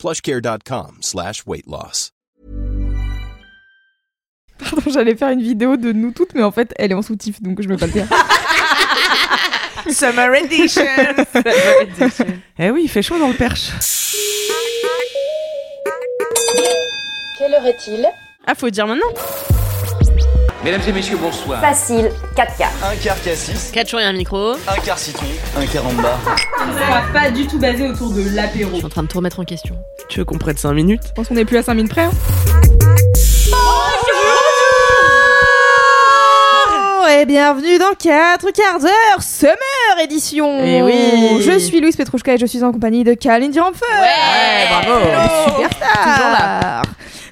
plushcare.com slash weight loss. Pardon, j'allais faire une vidéo de nous toutes, mais en fait, elle est en soutif, donc je ne vais pas le faire. Summer Edition Eh oui, il fait chaud dans le perche. Quelle heure est-il? Ah, faut dire maintenant. Mesdames et messieurs, bonsoir. Facile, 4 quarts. Un quart cassis, 4 jours et un micro. un quart citron, un quart en bas. pas du tout basé autour de l'apéro. Je suis en train de tout remettre en question. Tu veux qu'on prenne 5 minutes Je pense qu'on est plus à 5 minutes près. hein. Bonjour et bienvenue dans 4 quarts d'heure Summer Edition Eh oui. Je suis Louise Petrouchka et je suis en compagnie de Kalindi Ramfer Ouais, bravo. Superstar Toujours là.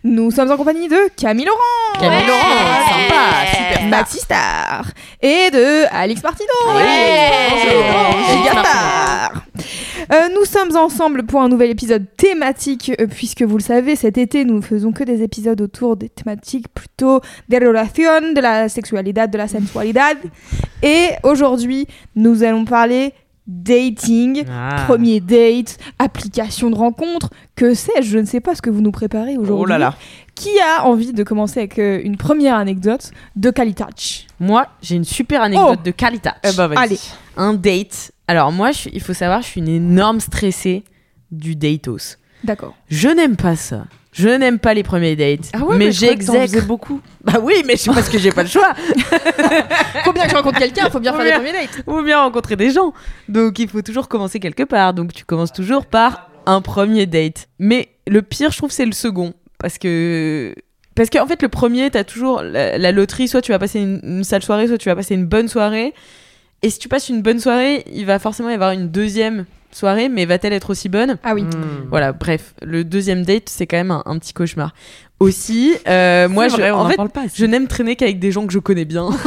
Nous sommes en compagnie de Camille Laurent. Camille Laurent, sympa, super. Maxi Star. Et de Alix Martino Ouais. Bonjour. Gigastar Euh, nous sommes ensemble pour un nouvel épisode thématique, euh, puisque vous le savez, cet été, nous ne faisons que des épisodes autour des thématiques plutôt des relations, de la sexualité, de la sensualité. Et aujourd'hui, nous allons parler dating, Ah. premier date, application de rencontre, que sais-je, je ne sais pas ce que vous nous préparez aujourd'hui. Oh là là. Qui a envie de commencer avec euh, une première anecdote de Kalitach Moi, j'ai une super anecdote Oh. de Kalita. Eh vas-y. Allez. Un date. Alors, moi, je il faut savoir, je suis une énorme stressée du datos. D'accord. Je n'aime pas ça. Je n'aime pas les premiers dates. Ah ouais, mais, t'en j'exècre. beaucoup. Bah oui, mais c'est parce que j'ai pas le choix. Faut bien que je rencontre quelqu'un, faut bien faire Bien. premiers dates. Ou bien rencontrer des gens. Donc, il faut toujours commencer quelque part. Donc, tu commences toujours par un premier date. Mais le pire, je trouve, c'est le second. Parce que. Parce qu'en fait, le premier, t'as toujours la, la loterie. Soit tu vas passer une, une sale soirée, soit tu vas passer une bonne soirée. Et si tu passes une bonne soirée, il va forcément y avoir une deuxième soirée, mais va-t-elle être aussi bonne Ah oui. Hmm. Voilà, bref, le deuxième date, c'est quand même un, un petit cauchemar. Aussi, euh, moi, je, vrai, on en en fait, parle pas. je n'aime traîner qu'avec des gens que je connais bien.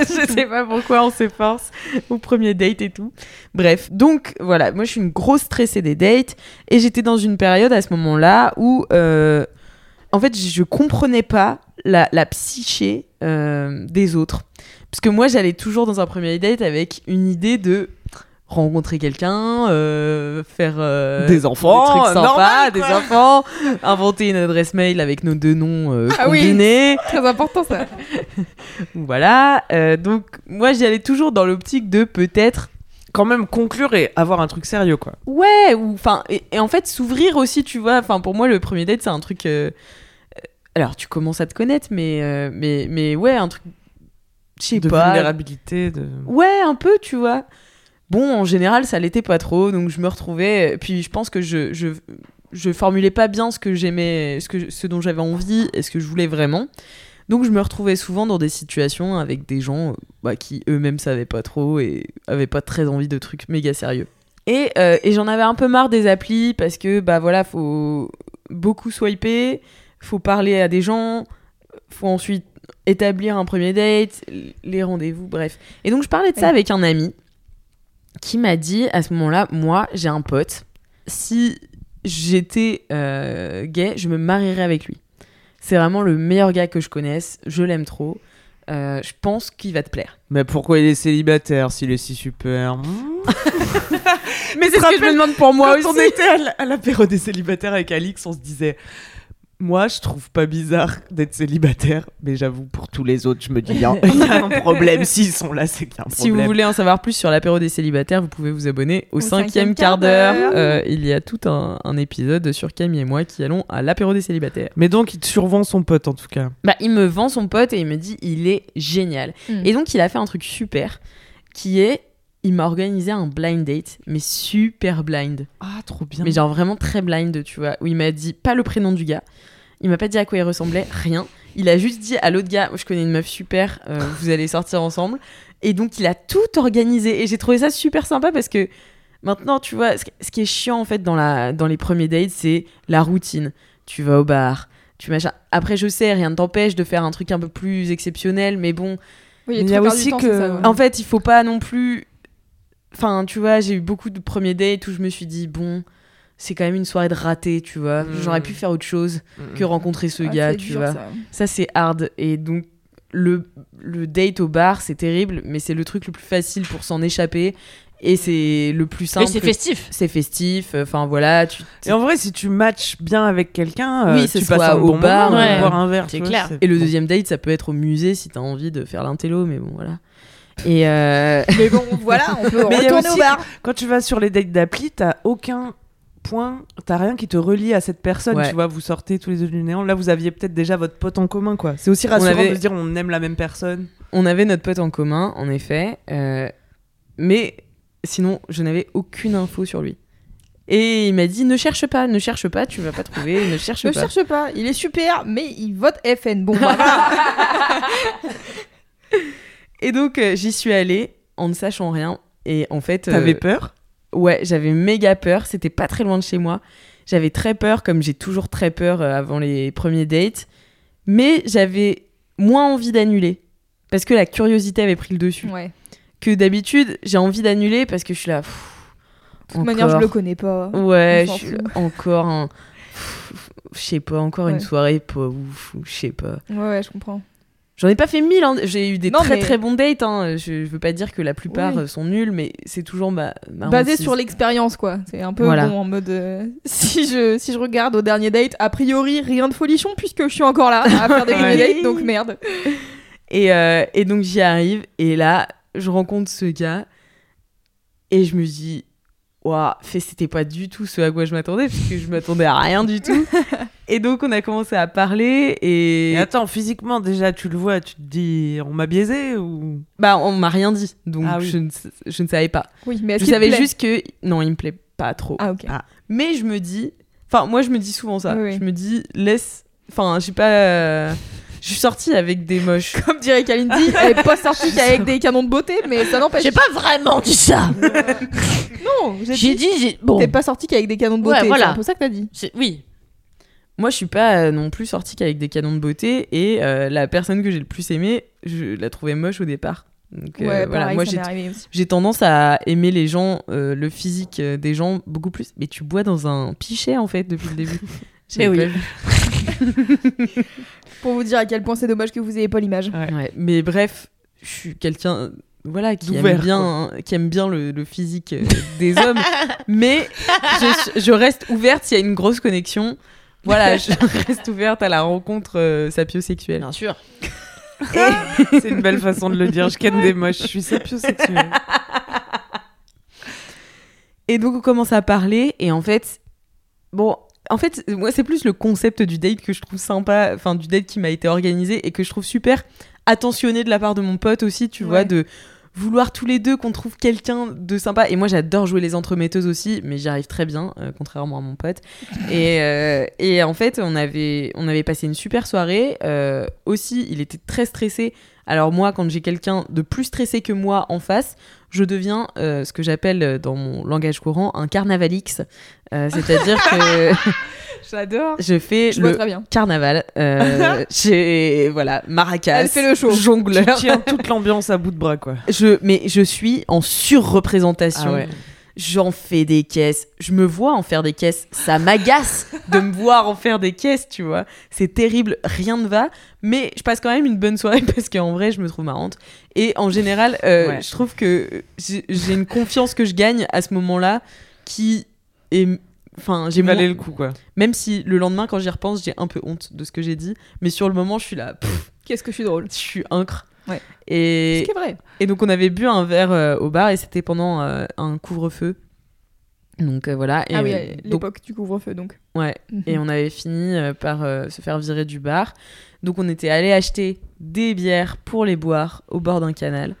je sais pas pourquoi on s'efforce au premier date et tout. Bref, donc voilà, moi je suis une grosse stressée des dates et j'étais dans une période à ce moment-là où, euh, en fait, je comprenais pas la, la psyché euh, des autres. Parce que moi, j'allais toujours dans un premier date avec une idée de rencontrer quelqu'un, euh, faire euh, Des enfants, des trucs sympas, normal, des enfants, inventer une adresse mail avec nos deux noms euh, Ah oui. combinés. Très important ça. Voilà. donc moi j'y allais toujours dans l'optique de peut-être Quand même conclure et avoir un truc sérieux, quoi. ouais ou enfin et, et en fait s'ouvrir aussi tu vois. Enfin pour moi le premier date c'est un truc. alors tu commences à te connaître mais mais mais ouais un truc. Je sais De pas. vulnérabilité, de... Ouais un peu tu vois. Bon en général ça l'était pas trop donc je me retrouvais puis je pense que je je je formulais pas bien ce que j'aimais ce que ce dont j'avais envie et ce que je voulais vraiment. Donc je me retrouvais souvent dans des situations avec des gens euh, bah, qui eux-mêmes savaient pas trop et avaient pas très envie de trucs méga sérieux. Et, euh, et j'en avais un peu marre des applis parce que bah voilà, faut beaucoup swiper, faut parler à des gens, faut ensuite établir un premier date, les rendez-vous, bref. Et donc je parlais de ça avec un ami qui m'a dit à ce moment-là, moi j'ai un pote, si j'étais euh, gay, je me marierais avec lui. C'est vraiment le meilleur gars que je connaisse, je l'aime trop. Euh, je pense qu'il va te plaire. Mais pourquoi il est célibataire s'il est si super? Mais c'est ce que je me demande pour moi Quand aussi. on était à l'apéro des célibataires avec Alix, on se disait Moi, je trouve pas bizarre d'être célibataire, mais j'avoue, pour tous les autres, je me dis Il y, a il y a un problème. S'ils sont là, c'est qu'il y a un Si vous problème. voulez en savoir plus sur l'apéro des célibataires, vous pouvez vous abonner au, Au cinquième cinquième quart d'heure. Euh, il y a tout un, un épisode sur Camille et moi qui allons à l'apéro des célibataires. Mais donc, il te survend son pote, en tout cas. Bah, il me vend son pote et il me dit il est génial. Mm. Et donc il a fait un truc super qui est il m'a organisé un blind date, mais super blind. Ah, trop bien. Mais genre vraiment très blind, tu vois, où il m'a dit pas le prénom du gars, il m'a pas dit à quoi il ressemblait, rien. Il a juste dit à l'autre gars, je connais une meuf super, euh, vous allez sortir ensemble. Et donc il a tout organisé et j'ai trouvé ça super sympa parce que maintenant, tu vois, ce qui- est chiant en fait dans, la, dans les premiers dates, c'est la routine. Tu vas au bar, tu machin. Après, je sais, rien ne t'empêche de faire un truc un peu plus exceptionnel, mais bon, Oui, Il y a aussi temps, que- c'est ça, ouais. en fait, il faut pas non plus. Enfin, tu vois, j'ai eu beaucoup de premiers dates où je me suis dit, bon, c'est quand même une soirée de raté, tu vois. Mm. J'aurais pu faire autre chose que rencontrer ce Ah, gars, tu dur, vois. ça. Ça, c'est hard. Et donc, le, le date au bar, c'est terrible, mais c'est le truc le plus facile pour s'en échapper. Et c'est le plus Mais simple. c'est festif. C'est festif. Enfin, voilà. Tu, Et en vrai, si tu matches bien avec quelqu'un, euh, Oui, tu passes un au bon bar, moment, ouais. boire un verre. C'est clair. c'est- Et le deuxième date, ça peut être au musée si t'as envie de faire l'intello, mais bon, voilà. Et euh, Mais bon, voilà, on peut Mais retourner aussi au bar. Quand tu vas sur les dates d'appli, t'as aucun point, t'as rien qui te relie à cette personne. Ouais. Tu vois, vous sortez tous les deux du néant. Là, vous aviez peut-être déjà votre pote en commun, quoi. C'est aussi rassurant avait- de se dire on aime la même personne. on avait notre pote en commun, en effet. euh, mais sinon, je n'avais aucune info sur lui. Et il m'a dit ne cherche pas, ne cherche pas, tu vas pas trouver, ne cherche Ne pas. cherche pas, il est super, mais il vote FN. Bon, bah, voilà. Et donc, euh, j'y suis allée en ne sachant rien. Et en fait, euh, T'avais peur? Ouais, j'avais méga peur. C'était pas très loin de chez moi. J'avais très peur, comme j'ai toujours très peur euh, avant les premiers dates. Mais j'avais moins envie d'annuler. Parce que la curiosité avait pris le dessus. Ouais. Que d'habitude, j'ai envie d'annuler parce que je suis là. pff, De toute manière, je le connais pas. Ouais, je là, encore un. Je sais pas, encore une soirée pas ouf, ou je sais pas. Ouais, ouais, je comprends. J'en ai pas fait mille, hein. j'ai eu des Non, très mais- très bons dates. Hein. Je, je veux pas dire que la plupart Oui. euh, sont nuls, mais c'est toujours ma. ma Basé sur l'expérience, quoi. C'est un peu Voilà. bon en mode. euh, si, je, si je regarde au dernier date, a priori, rien de folichon puisque je suis encore là à faire des premiers dates, donc merde. Et, euh, et donc j'y arrive, et là, je rencontre ce gars, et je me dis, waouh, c'était pas du tout ce à quoi je m'attendais, parce que je m'attendais à rien du tout. et donc on a commencé à parler, et, Et attends, physiquement, déjà, tu le vois, tu te dis on m'a biaisé ou? bah on m'a rien dit, donc Ah oui. je, ne, je ne savais pas. Oui, mais est-ce Je te savais plaît? juste que non, il me plaît pas trop. Ah, ok. Ah. Mais je me dis, enfin moi je me dis souvent ça. Oui, oui. Je me dis laisse, enfin je sais pas, je suis sortie avec des moches. Comme dirait Kalindi, elle est pas sortie qu'avec des canons de beauté, mais ça n'empêche. J'ai pas vraiment dit ça. Non, j'ai J'ai dit. dit, j'ai- bon, T'es pas sortie qu'avec des canons de Ouais, beauté. voilà. C'est un peu ça que t'as dit. oui. Moi je suis pas euh, non plus sortie qu'avec des canons de beauté et euh, la personne que j'ai le plus aimée, je la trouvais moche au départ. Donc euh, voilà, pareil, moi j'ai tendance à aimer les gens, euh, le physique euh, des gens beaucoup plus. Mais tu bois dans un pichet en fait depuis le début. J'avais oui. Pour vous dire à quel point c'est dommage que vous ayez pas l'image. Ouais, mais bref, je suis quelqu'un voilà qui aime bien qui aime bien le, le physique euh, des hommes mais je, je reste ouverte s'il y a une grosse connexion voilà je reste ouverte à la rencontre euh, sapiosexuelle Bien sûr. C'est une belle façon de le dire. Je ken des moches, je suis sapiosexuelle. et donc on commence à parler et en fait bon en fait moi c'est plus le concept du date que je trouve sympa enfin du date qui m'a été organisé et que je trouve super attentionné de la part de mon pote aussi tu vois de vouloir tous les deux qu'on trouve quelqu'un de sympa. Et moi, j'adore jouer les entremetteuses aussi, mais j'y arrive très bien, euh, contrairement à mon pote. et, euh, et en fait, on avait, on avait passé une super soirée. Euh, aussi, il était très stressé. Alors moi, quand j'ai quelqu'un de plus stressé que moi en face, je deviens euh, ce que j'appelle euh, dans mon langage courant un carnavalix. Euh, C'est-à-dire que J'adore. je fais Je le très bien. carnaval. Euh, j'ai voilà maracas, Elle fait le show. jongleur. Tu tiens toute l'ambiance à bout de bras, quoi. Je, mais je suis en surreprésentation. Ah ouais. J'en fais des caisses. Je me vois en faire des caisses. Ça m'agace de me voir en faire des caisses, tu vois. C'est terrible, rien ne va. Mais je passe quand même une bonne soirée parce qu'en vrai, je me trouve marrante. Et en général, euh, Ouais. je trouve que j'ai une confiance que je gagne à ce moment-là qui est. Enfin, j'ai valé moins- le coup, quoi. Même si le lendemain, quand j'y repense, j'ai un peu honte de ce que j'ai dit. Mais sur le moment, je suis là. Qu'est-ce que je suis drôle. je suis incre. Ouais. Et, Ce qui est vrai. et donc on avait bu un verre euh, au bar et c'était pendant euh, un couvre-feu. Donc euh, voilà. Et, ah oui, euh, l'époque du couvre-feu, donc. ouais. Mhm. Et on avait fini euh, par euh, se faire virer du bar. Donc on était allé acheter des bières pour les boire au bord d'un canal.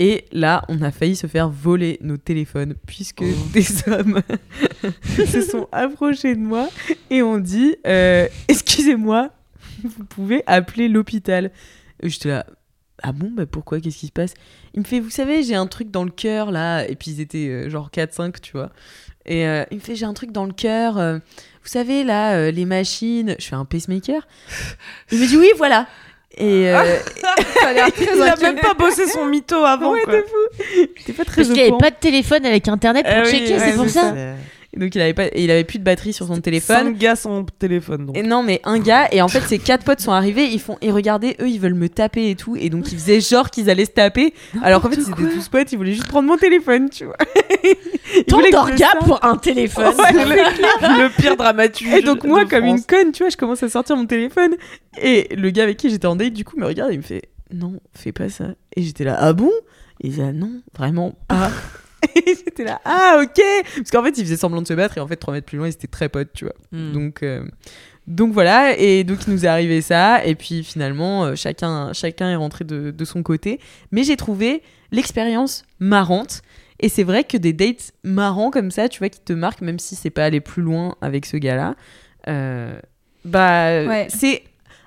Et là, on a failli se faire voler nos téléphones puisque des hommes se sont approchés de moi et ont dit euh, Excusez-moi, vous pouvez appeler l'hôpital. J'étais là Ah bon, bah pourquoi Qu'est-ce qui se passe? Il me fait Vous savez, j'ai un truc dans le cœur là. Et puis ils étaient euh, genre 4-5, tu vois. Et euh, il me fait j'ai un truc dans le cœur. vous savez là, les machines. Je fais un pacemaker? Il me dit oui, voilà. Et euh, Ça a l'air très Il a même pas bossé son mytho avant. Ouais, quoi. de fou. Pas très Parce qu'il n'y avait pas de téléphone avec internet pour Ah oui, checker, ouais, c'est pour ça. Et donc il avait pas, et il avait plus de batterie sur son téléphone. Cinq gars sans téléphone. Donc. Et non, mais un gars, et en fait, ses quatre potes sont arrivés, ils font, et regardez, eux, ils veulent me taper et tout, et donc ils faisaient genre qu'ils allaient se taper, alors qu'en fait, ils étaient tous potes, ils voulaient juste prendre mon téléphone, tu vois. Ils Tant d'orgas pour un téléphone. Ouais, le, le pire dramaturge. Et donc, moi, de comme une conne, tu vois, je commence à sortir mon téléphone, et le gars avec qui j'étais en date, du coup, me regarde et il me fait, non, fais pas ça. Et j'étais là, ah bon? Et il disait, ah non, vraiment pas. Et j'étais là, ah ok Parce qu'en fait, il faisait semblant de se battre, et en fait, 3 mètres plus loin, ils étaient très potes, tu vois. Hmm. Donc, euh, donc voilà, et donc il nous est arrivé ça, et puis finalement, euh, chacun, chacun est rentré de, de son côté. Mais j'ai trouvé l'expérience marrante, et c'est vrai que des dates marrants comme ça, tu vois, qui te marquent, même si c'est pas aller plus loin avec ce gars-là, euh, bah, Ouais. c'est.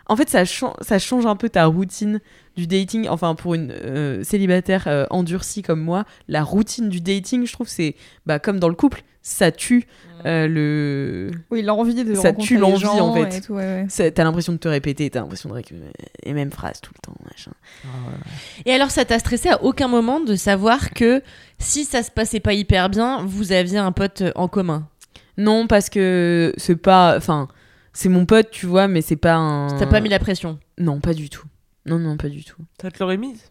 En fait, ça, chan- ça change un peu ta routine du dating. Enfin, pour une euh, célibataire euh, endurcie comme moi, la routine du dating, je trouve, c'est bah, comme dans le couple, ça tue euh, le. Oui, l'envie de Ça rencontrer tue l'envie, en fait. ouais, ouais. T'as l'impression de te répéter, t'as l'impression de récupérer les mêmes phrases tout le temps, machin. Et alors, ça t'a stressé à aucun moment de savoir que si ça se passait pas hyper bien, vous aviez un pote euh, en commun? Non, parce que c'est pas. Enfin, c'est mon pote, tu vois, mais c'est pas un. T'as pas mis la pression Non, pas du tout. Non, non, pas du tout. Ça te l'aurait mise?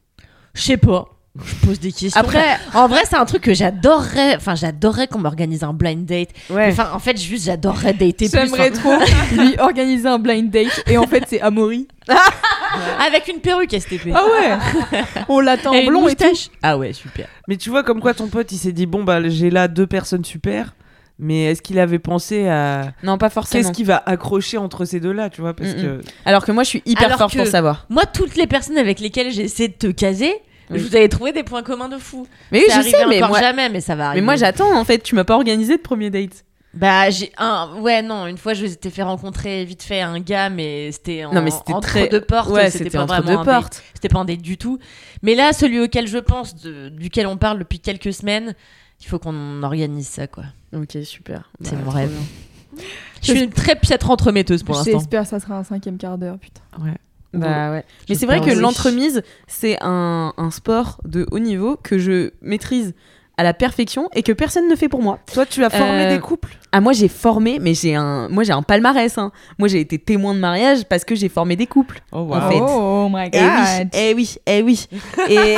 Je sais pas. Je pose des questions. Après, En vrai, c'est un truc que j'adorerais. Enfin, j'adorerais qu'on m'organise un blind date. ouais. Enfin, en fait, juste, j'adorerais dater plus. J'aimerais Enfin, trop lui organiser un blind date et en fait c'est Amaury. Avec une perruque, STP. Ah ouais On l'attend en blond et tout. Ah ouais, super. Mais tu vois, comme quoi ton pote il s'est dit bon, bah j'ai là deux personnes super. Mais est-ce qu'il avait pensé à. Non, pas forcément. Qu'est-ce qui va accrocher entre ces deux-là, tu vois Parce Mm, que. Alors que moi, je suis hyper Alors fort que- pour savoir. Moi, toutes les personnes avec lesquelles j'ai essayé de te caser, Oui. je vous avais trouvé des points communs de fou. Mais oui, je sais, mais moi, jamais, mais ça va mais arriver. moi, j'attends en fait. Tu m'as pas organisé de premier date. Bah, j'ai un. Ouais, non, une fois, je t'ai fait rencontrer vite fait un gars, mais c'était en... Non, mais c'était entre très- deux portes. Ouais, c'était pas entre vraiment deux portes. C'était pas un date du tout. Mais là, celui auquel je pense, de- duquel on parle depuis quelques semaines, il faut qu'on organise ça, quoi. Ok, super. C'est Bah, mon rêve. bien. Je suis une très piètre entremetteuse pour l'instant. J'espère que ça sera un cinquième quart d'heure, putain. Bah ouais. Mais c'est vrai que l'entremise, c'est un, un sport de haut niveau que je maîtrise à la perfection et que personne ne fait pour moi. Toi, tu as formé Euh, des couples Ah moi j'ai formé, mais j'ai un, moi j'ai un palmarès. hein. Moi j'ai été témoin de mariage parce que j'ai formé des couples. Oh, en fait. Oh my Eh oui, eh oui, eh oui. Et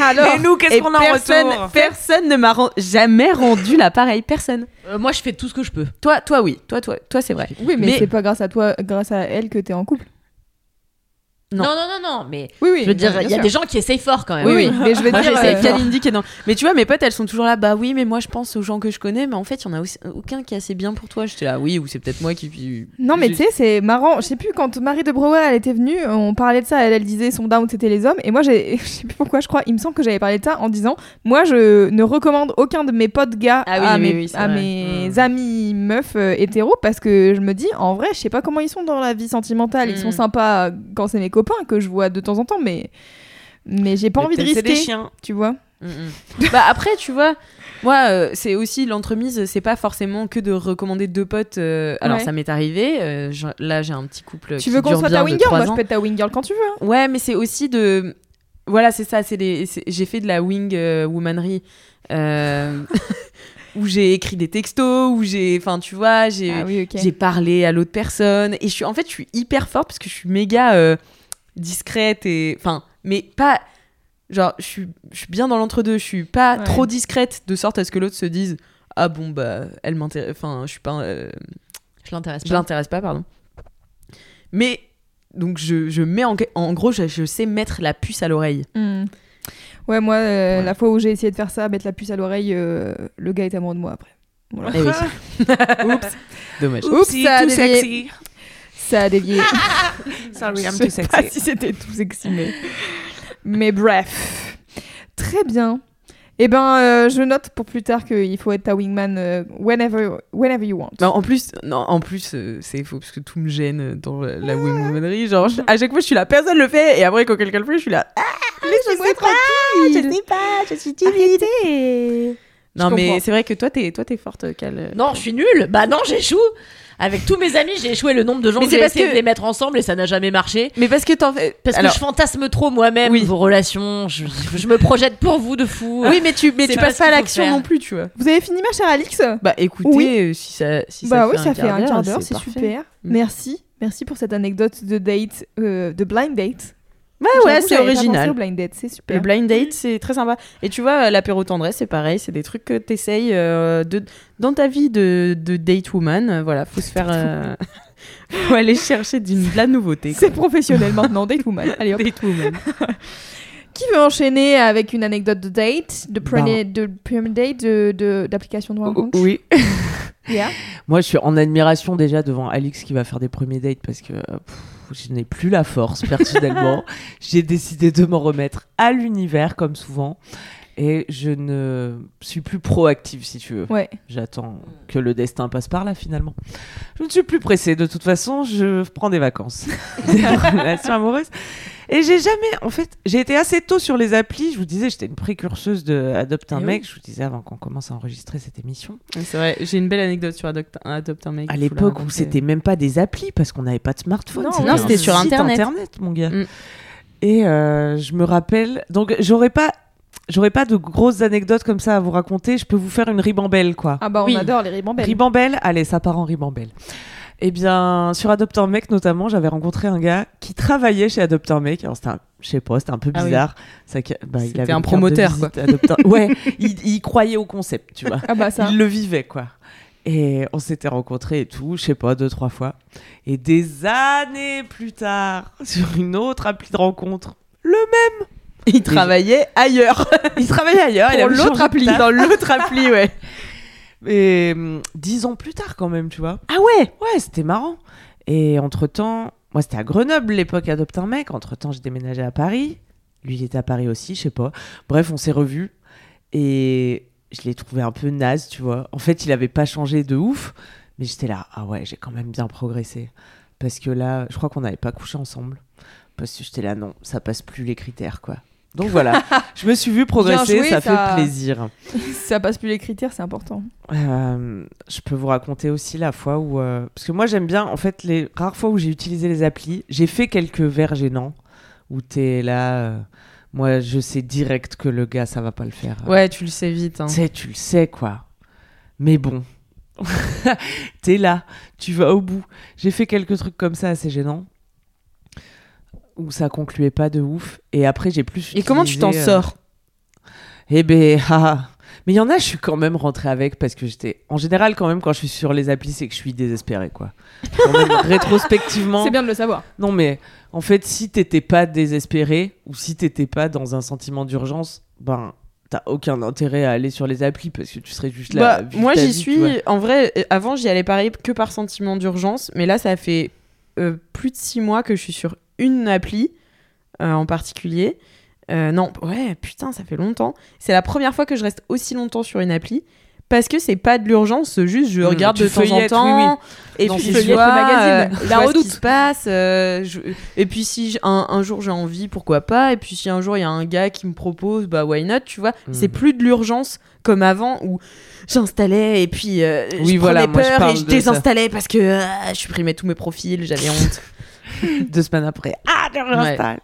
Alors, Et nous, qu'est-ce qu'on a en personne, retour personne ne m'a jamais rendu l'appareil, personne. Euh, moi, je fais tout ce que je peux. Toi, toi oui, toi, toi, toi c'est vrai. oui, mais, mais- c'est pas grâce à toi, grâce à elle que t'es en couple. Non. Non, non, non, non, mais Oui, oui. je veux dire, il y a sûr. des gens qui essayent fort quand même. Oui, oui, mais je veux Moi, dire. euh, Kalindi qui est dans. Mais tu vois, mes potes, elles sont toujours là. Bah oui, mais moi, je pense aux gens que je connais. Mais en fait, il y en a aussi- aucun qui est assez bien pour toi. J'étais là, oui, ou c'est peut-être moi qui. Non, mais tu sais, c'est marrant. Je sais plus, quand Marie de Brouwer, elle était venue, on parlait de ça. Elle, elle disait son down, c'était les hommes. Et moi, j'ai- je sais plus pourquoi, je crois, il me semble que j'avais parlé de ça en disant Moi, je ne recommande aucun de mes potes gars Ah oui, à oui, mes, à mes Mm. amis meufs euh, hétéros parce que je me dis, en vrai, je sais pas comment ils sont dans la vie sentimentale. Ils sont sympas quand c'est mes copains que je vois de temps en temps, mais, mais j'ai pas Mais envie de c'est des risquer. chiens. Tu vois Mm, mm. bah après, tu vois, moi, euh, c'est aussi l'entremise. C'est pas forcément que de recommander deux potes. euh, alors, Ouais. ça m'est arrivé. euh, je- là, j'ai un petit couple. Tu qui veux qu'on dure soit bien ta de wingirl trois Moi, je peux être ta wingirl quand tu veux. hein. Ouais, mais c'est aussi de. Voilà, c'est ça. C'est J'ai fait de la wing euh, womanry. euh, où j'ai écrit des textos, où j'ai. Enfin, tu vois, j'ai. Ah oui, parlé à l'autre personne et je suis en fait je suis hyper forte parce que je suis méga euh, discrète et enfin mais pas genre je suis je suis bien dans l'entre-deux, je suis pas Ouais. trop discrète de sorte à ce que l'autre se dise ah bon bah elle m'intéresse enfin je suis pas euh, Je l'intéresse je pas. l'intéresse pas pardon. Mais donc je, je mets en, en gros je, je sais mettre la puce à l'oreille. Hmm. Ouais, moi, euh, Ouais. la fois où j'ai essayé de faire ça, mettre la puce à l'oreille, euh, le gars est amoureux de moi après. Voilà. Eh oui. Oups. Dommage. Oups, ça a sexy. Ça a dévié. Sorry, I'm Je too sais pas sexy. si c'était tout sexy, mais... mais bref. Très bien. Eh ben, euh, je note pour plus tard qu'il faut être ta wingman euh, whenever, whenever you want. Non, en plus, non, en plus euh, c'est faux parce que tout me gêne dans la, la womanerie. Genre, je- à chaque fois, je suis là, personne le fait, et après, quand quelqu'un le fait, je suis là, ah, Laissez-moi tranquille. je sais pas, je suis timide. Non, Je mais comprends. c'est vrai que toi, t'es toi, t'es forte, Cal. Non, je suis nulle. Bah non, j'échoue. Avec tous mes amis, j'ai échoué le nombre de gens Mais que j'ai essayé que- de les mettre ensemble et ça n'a jamais marché. Mais parce que t'en fais. Parce Alors- que je fantasme trop moi-même Oui. vos relations. Je, je me projette pour vous de fou. Oui, mais tu, mais tu pas passes pas à l'action non plus, tu vois. Vous avez fini, ma chère Alix? Bah écoutez, Oui. euh, si ça, si Bah ça oui, fait ça fait un quart d'heure, c'est super. Mm. Merci. Merci pour cette anecdote de date, euh, de blind date. Bah ouais, J'avoue, c'est original. au blind date, c'est super. Le blind date, c'est très sympa. Et tu vois, l'apéro tendresse, c'est pareil. C'est des trucs que t'essayes euh, de, dans ta vie de, de date woman. euh, voilà, faut se faire. euh, faut aller chercher de la nouveauté. C'est professionnel maintenant, date woman. Allez hop. Date woman. Qui veut enchaîner avec une anecdote de date, de premier, de premier date, de, de- d'application de rencontre Oh, Oui. Yeah. Moi, je suis en admiration déjà devant Alix qui va faire des premiers dates parce que euh, pff, je n'ai plus la force personnellement. J'ai décidé de m'en remettre à l'univers comme souvent et je ne suis plus proactive si tu veux. Ouais. J'attends que le destin passe par là finalement. Je ne suis plus pressée de toute façon, je prends des vacances. des relations amoureuses. Et j'ai jamais, en fait, j'ai été assez tôt sur les applis. Je vous disais, j'étais une précurseuse de Adopte un Eh mec. Je vous disais avant qu'on commence à enregistrer cette émission. C'est vrai, j'ai une belle anecdote sur Adopt, Adopt un mec. À l'époque où c'était même pas des applis parce qu'on n'avait pas de smartphone. Non, c'était sur site Internet. mon gars. Mm. Et euh, je me rappelle. Donc j'aurais pas, j'aurais pas de grosses anecdotes comme ça à vous raconter. Je peux vous faire une ribambelle quoi. Ah bah on Oui. adore les ribambelles. Ribambelle, allez, ça part en ribambelle. Eh bien, sur Adopt un mec notamment, j'avais rencontré un gars qui travaillait chez Adopt un mec. Alors c'était, un- je sais pas, c'était un peu Ah oui. bizarre. Ça bah, il avait un promoteur, visite Adopt un- Ouais, il, il croyait au concept, tu vois. Ah bah ça. Il le vivait, quoi. Et on s'était rencontrés et tout, je sais pas, deux, trois fois. Et des années plus tard, sur une autre appli de rencontre, le même. Il travaillait ailleurs. Il travaillait ailleurs. il l'autre appli. Dans l'autre appli, ouais. Et hum, dix ans plus tard, quand même, tu vois. Ah ouais? Ouais, c'était marrant. Et entre-temps, moi, c'était à Grenoble, l'époque Adopte un mec. Entre-temps, j'ai déménagé à Paris. Lui, il était à Paris aussi, je sais pas. Bref, on s'est revus. Et je l'ai trouvé un peu naze, tu vois. En fait, il avait pas changé de ouf. Mais j'étais là, ah ouais, j'ai quand même bien progressé. Parce que là, je crois qu'on n'avait pas couché ensemble. Parce que j'étais là, non, ça passe plus les critères, quoi. Donc voilà, je me suis vue progresser, joué, ça, ça. fait plaisir. ça passe plus les critères, c'est important. Euh, je peux vous raconter aussi la fois où. euh, Parce que moi, j'aime bien, en fait, les rares fois où j'ai utilisé les applis, j'ai fait quelques vers gênants où t'es là. euh, moi, je sais direct que le gars, ça va pas le faire. Ouais, tu le sais vite. hein. Tu sais, tu le sais, quoi. Mais bon. t'es là, tu vas au bout. J'ai fait quelques trucs comme ça assez gênants. Où ça concluait pas de ouf. Et après, j'ai plus. Et comment tu t'en euh, sors? Eh ben, ah. mais il y en a, je suis quand même rentrée avec parce que j'étais. En général, quand même, quand je suis sur les applis, c'est que je suis désespérée, quoi. Quand même, rétrospectivement. C'est bien de le savoir. Non, mais en fait, si t'étais pas désespéré ou si t'étais pas dans un sentiment d'urgence, ben, t'as aucun intérêt à aller sur les applis parce que tu serais juste là. Bah, moi, j'y suis. En vrai, euh, avant, j'y allais pareil que par sentiment d'urgence. Mais là, ça fait euh, plus de six mois que je suis sur une appli euh, en particulier. Euh, non, ouais, putain, ça fait longtemps. C'est la première fois que je reste aussi longtemps sur une appli. Parce que c'est pas de l'urgence, juste je Mmh, regarde de temps en temps. oui, Et puis tu je vois, le magazine, euh, je la vois ce redoute. qui se passe. euh, je- Et puis si un, un jour j'ai envie, pourquoi pas. Et puis si un jour il y a un gars qui me propose, bah why not, tu vois. Mmh. C'est plus de l'urgence comme avant où j'installais et puis euh, Oui, je voilà, prenais moi, je peur et je ça. désinstallais parce que euh, je supprimais tous mes profils, j'avais honte. Deux semaines après, ah, je réinstalle.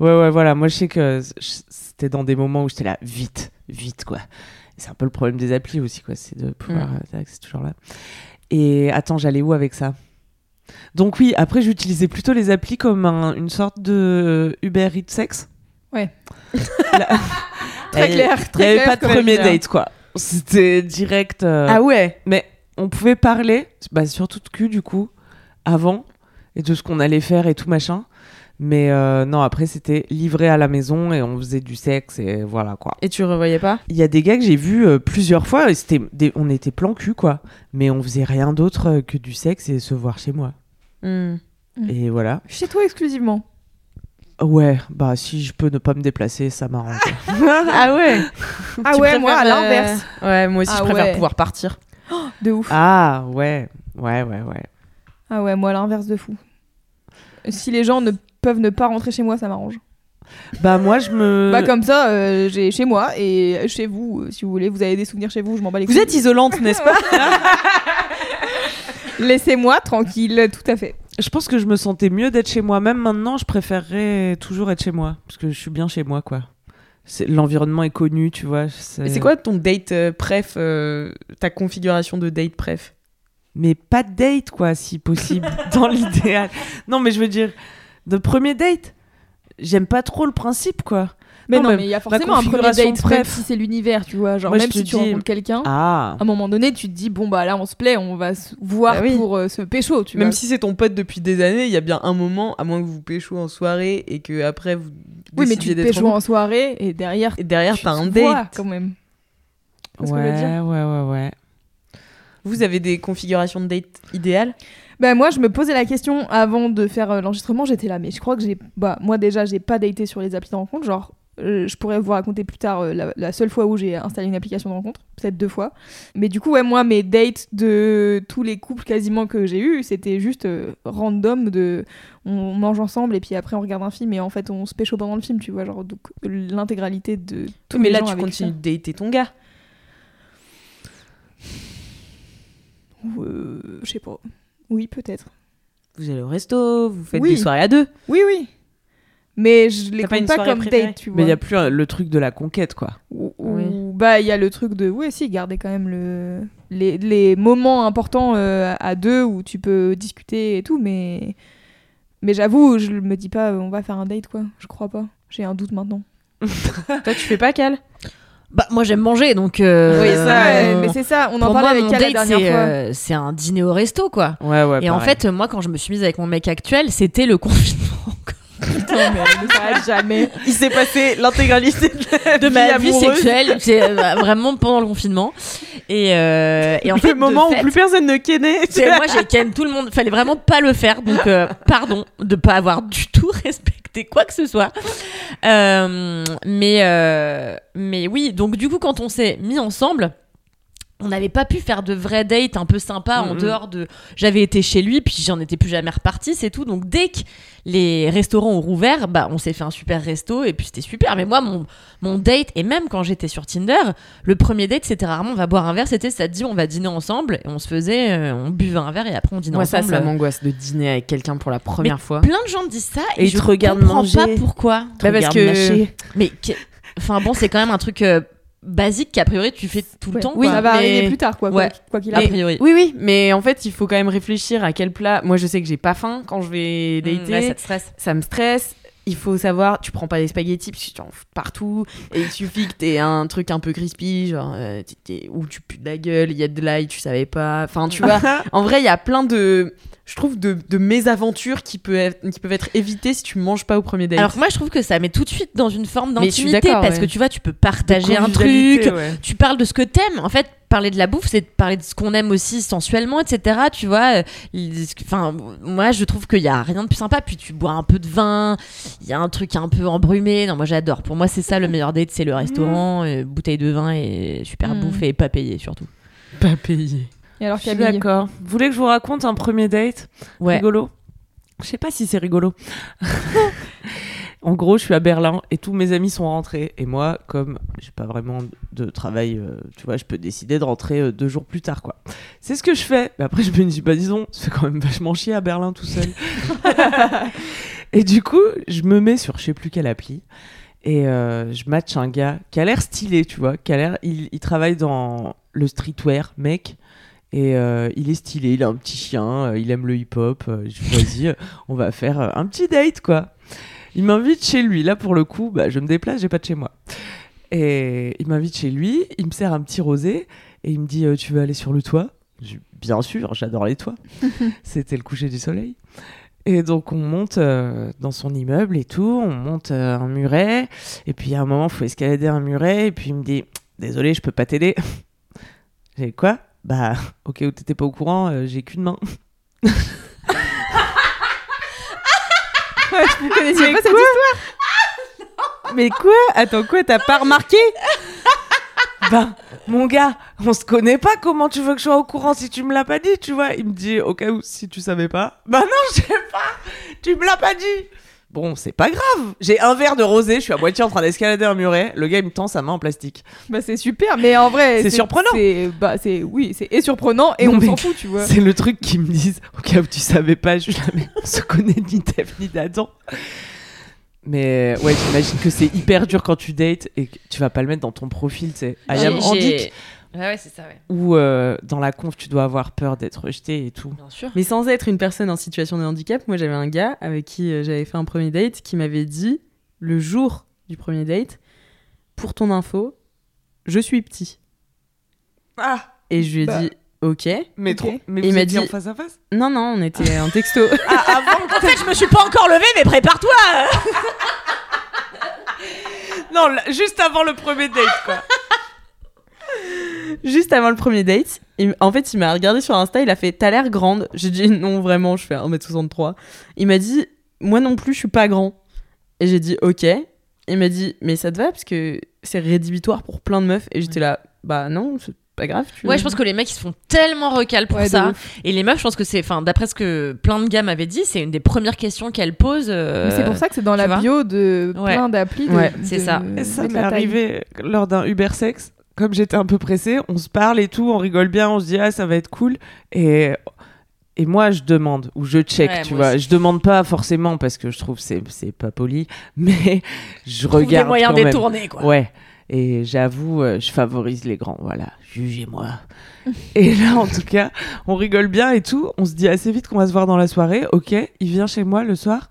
Ouais. ouais, voilà. Moi, je sais que c'était dans des moments où j'étais là, vite, vite, quoi. C'est un peu le problème des applis aussi, quoi. C'est de pouvoir. Mm. euh, C'est toujours là. Et attends, j'allais où avec ça? Donc, oui, après, j'utilisais plutôt les applis comme un- une sorte de Uber Eats sexe. Ouais. Là- Très clair, Il n'y très avait clair pas de premier date, quoi. C'était direct. euh, Ah ouais mais on pouvait parler, bah, surtout de cul du coup, avant, et de ce qu'on allait faire et tout machin. Mais euh, non, après c'était livré à la maison et on faisait du sexe et voilà quoi. Et tu revoyais pas? Il y a des gars que j'ai vus euh, plusieurs fois et c'était des... on était plan cul quoi. Mais on faisait rien d'autre euh, que du sexe et se voir chez moi. Hmm. Mm. Et voilà. Chez toi exclusivement? Ouais, bah si je peux ne pas me déplacer, ça m'arrange. Ah ouais? Ah ouais, moi à euh, l'inverse. Ouais, moi aussi Ah je préfère ouais. pouvoir partir. De ouf. ah ouais, ouais, ouais, ouais. Ah ouais, moi l'inverse de fou. Si les gens ne peuvent ne pas rentrer chez moi, ça m'arrange. Bah moi je me. Bah comme ça, euh, j'ai chez moi et chez vous, euh, si vous voulez, vous avez des souvenirs chez vous, je m'en bats les Vous couilles. êtes isolante, n'est-ce pas? Laissez-moi tranquille, tout à fait. Je pense que je me sentais mieux d'être chez moi. Même maintenant, je préférerais toujours être chez moi parce que je suis bien chez moi, quoi. C'est l'environnement est connu, tu vois. C'est quoi ton date euh, préf, euh, ta configuration de date préf? Mais pas de date, quoi, si possible, dans l'idéal. Non, mais je veux dire, de premier date, j'aime pas trop le principe, quoi. Mais Non, non, mais il y a forcément un premier date, même si c'est l'univers, tu vois. Genre, Moi, même si tu dis- rencontres quelqu'un, Ah. à un moment donné, tu te dis, bon, bah là, on se plaît, on va se voir Bah oui. pour euh, se pécho, tu Même vois. si c'est ton pote depuis des années, il y a bien un moment, à moins que vous pécho en soirée et que après vous Oui, mais tu te pécho en en soirée et derrière, Et derrière, tu t'as un date. quand même. Ouais, ouais, ouais, ouais. Vous avez des configurations de date idéales Bah moi je me posais la question avant de faire euh, l'enregistrement, j'étais là mais je crois que j'ai bah moi déjà j'ai pas daté sur les applis de rencontre, genre euh, je pourrais vous raconter plus tard euh, la, la seule fois où j'ai installé une application de rencontre, peut-être deux fois. Mais du coup ouais moi mes dates de tous les couples quasiment que j'ai eu, c'était juste euh, random de on mange ensemble et puis après on regarde un film et en fait on se pécho pendant le film, tu vois, genre donc l'intégralité de tous Mais les là, gens tu continues de dater ton gars. Ou, euh, je sais pas. Oui, peut-être. Vous allez au resto, vous faites Oui. des soirées à deux. Oui oui. Mais je les T'as pas compte une pas soirée comme préférée date, tu vois. Mais il y a plus le truc de la conquête, quoi. Ou, Oui. ou- bah il y a le truc de oui si garder quand même le les, les moments importants euh, à deux où tu peux discuter et tout mais mais j'avoue je me dis pas on va faire un date quoi je crois pas j'ai un doute maintenant Toi, tu fais pas Cal? Bah, moi j'aime manger donc. euh, oui ça euh, mais c'est ça on en parlait avec Cal la date, dernière c'est fois euh, c'est un dîner au resto, quoi. Ouais, ouais. Et en fait, moi, quand je me suis mise avec mon mec actuel, c'était le confinement Putain, mais elle ne s'arrête jamais Il s'est passé l'intégralité de, de ma vie sexuelle. C'est euh, vraiment pendant le confinement. Et, euh, et en le fait, moment fait, où plus personne ne kennait. moi, j'ai ken tout le monde. Fallait vraiment pas le faire. Donc, euh, pardon de pas avoir du tout respecté quoi que ce soit. Euh, mais, euh, mais oui, donc du coup, quand on s'est mis ensemble. On n'avait pas pu faire de vrais dates un peu sympas en Mhm. dehors de. J'avais été chez lui, puis j'en étais plus jamais repartie, c'est tout. Donc dès que les restaurants ont rouvert, bah on s'est fait un super resto et puis c'était super. Mais moi, mon, mon date, et même quand j'étais sur Tinder, le premier date, c'était rarement on va boire un verre, c'était ça te dit on va dîner ensemble, et on se faisait, euh, on buvait un verre et après on dînait Moi, ça, ensemble. ça m'angoisse de dîner avec quelqu'un pour la première fois. Plein de gens disent ça et, Et ils je te regardent comprends manger. pas pourquoi. Bah, parce Regarde que- mâcher. Mais que- enfin bon, c'est quand même un truc euh, basique qu'a priori tu fais tout le Ouais. temps. oui quoi. ça va mais- arriver plus tard quoi quoi Ouais. quoi qu'il a arrive priori. Oui, oui, mais en fait, il faut quand même réfléchir à quel plat. Moi, je sais que j'ai pas faim quand je vais Mm, dater. ouais, ça te stresse. ça me stresse. Il faut savoir, tu prends pas des spaghettis parce que tu en fous partout. Et il suffit que t'aies un truc un peu crispy, genre, euh, où tu pues de la gueule, il y a de l'ail, tu savais pas. Enfin, tu vois, en vrai, il y a plein de, je trouve, de, de mésaventures qui, peut être- qui peuvent être évitées si tu manges pas au premier date. Alors que moi je trouve que ça met tout de suite dans une forme d'intimité parce ouais. que tu vois tu peux partager un truc, ouais. tu parles de ce que t'aimes. En fait, parler de la bouffe, c'est de parler de ce qu'on aime aussi sensuellement, etc. Tu vois, euh, enfin, moi, je trouve qu'il y a rien de plus sympa. Puis tu bois un peu de vin, il y a un truc un peu embrumé. Non, moi, j'adore. Pour moi, c'est ça le meilleur date, c'est le restaurant, euh, bouteille de vin et super Mm. bouffe et pas payé surtout. pas payé. et alors Je suis Camille d'accord. Vous voulez que je vous raconte un premier date Ouais. rigolo? Je sais pas si c'est rigolo. en gros, je suis à Berlin et tous mes amis sont rentrés. Et moi, comme j'ai pas vraiment de travail, euh, tu vois, je peux décider de rentrer euh, deux jours plus tard, quoi. C'est ce que je fais. Mais après, je me dis, bah disons, ça fait quand même vachement chier à Berlin tout seul. et du coup, je me mets sur je sais plus quelle appli. Et euh, je match un gars qui a l'air stylé, tu vois, qui a l'air, il, il travaille dans le streetwear, mec. Et euh, il est stylé, il a un petit chien, euh, il aime le hip-hop. euh, je dis, vas-y, euh, on va faire un petit date, quoi. Il m'invite chez lui. Là, pour le coup, bah, je me déplace, j'ai pas de chez moi. Et il m'invite chez lui, il me sert un petit rosé et il me dit euh, Tu veux aller sur le toit? Je Bien sûr, j'adore les toits. C'était le coucher du soleil. Et donc, on monte euh, dans son immeuble et tout, on monte euh, un muret. Et puis, à un moment, il faut escalader un muret. Et puis, il me dit Désolé, je peux pas t'aider. J'ai quoi? Bah, ok, où t'étais pas au courant, euh, j'ai qu'une main. pas cette histoire Mais quoi Attends, quoi T'as pas remarqué Ben, mon gars, on se connaît pas. Comment tu veux que je sois au courant si tu me l'as pas dit, tu vois? Il me dit, au cas où, si tu savais pas. Bah non, je sais pas. Tu me l'as pas dit. Bon, c'est pas grave. J'ai un verre de rosé, je suis à moitié en train d'escalader un muret. Le gars, il me tend sa main en plastique. Bah c'est super, mais en vrai C'est surprenant. C'est bah c'est oui, c'est et surprenant et Non, on s'en fout, tu vois. C'est le truc qu'ils me disent au cas où tu savais pas. Je suis là, mais on se connaît ni d'Ève ni d'Adam. Mais ouais, j'imagine que c'est hyper dur quand tu dates et que tu vas pas le mettre dans ton profil, tu sais. I am J'ai- Andic. j'ai- Ouais, ouais, c'est ça, ouais. Ou euh, dans la conf, tu dois avoir peur d'être rejeté et tout. Bien sûr. Mais sans être une personne en situation de handicap, moi j'avais un gars avec qui euh, j'avais fait un premier date qui m'avait dit le jour du premier date, pour ton info, je suis petit. Ah Et je lui ai Bah. dit ok. Mais trop. Mais Il vous m'a étiez dit- en face à face? Non, non, on était en texto. Ah, avant En fait, je me suis pas encore levée, mais prépare-toi Non, juste avant le premier date, quoi. Juste avant le premier date, il- en fait, il m'a regardé sur Insta, il a fait T'as l'air grande. J'ai dit Non, vraiment, je fais 1m63. Il m'a dit Moi non plus, je suis pas grand. Et j'ai dit Ok. Il m'a dit Mais ça te va? Parce que c'est rédhibitoire pour plein de meufs. Et j'étais là Bah non, c'est pas grave. tu- Ouais, je pense que les mecs ils se font tellement recal pour Ouais, ça. Et les meufs, je pense que c'est, enfin, d'après ce que plein de gars m'avaient dit, c'est une des premières questions qu'elles posent. euh, Mais c'est pour ça que c'est dans la vois bio de Ouais. plein d'applis. Ouais, c'est ça. Et ça m'est arrivé lors d'un Uber sexe. Comme j'étais un peu pressée, on se parle et tout, on rigole bien, on se dit ah ça va être cool. Et et moi je demande ou je check, Ouais, tu vois. aussi. Je demande pas forcément parce que je trouve c'est c'est pas poli, mais je Trouve regarde des moyens détournés, quoi. Ouais. Et j'avoue, euh, je favorise les grands. Voilà, jugez-moi. et là, en tout cas, on rigole bien et tout. On se dit assez vite qu'on va se voir dans la soirée. Ok, il vient chez moi le soir.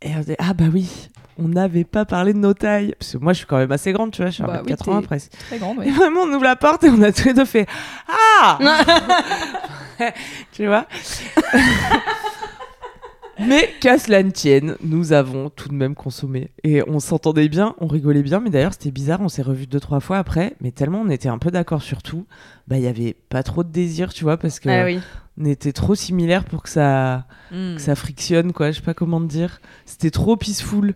Et on dit ah bah oui, on n'avait pas parlé de nos tailles. Parce que moi, je suis quand même assez grande, tu vois. Je suis Bah oui, 1m80 t'es- presque. Très grande, Et ouais. vraiment, on ouvre la porte et on a tous les deux fait Ah Tu vois Mais qu'à cela ne tienne, nous avons tout de même consommé. Et on s'entendait bien, on rigolait bien, mais d'ailleurs c'était bizarre, on s'est revus deux, trois fois après, mais tellement on était un peu d'accord sur tout, bah il y avait pas trop de désir, tu vois, parce que Ah oui. on était trop similaires pour que ça, Hmm. que ça frictionne, quoi, je sais pas comment te dire. C'était trop peaceful.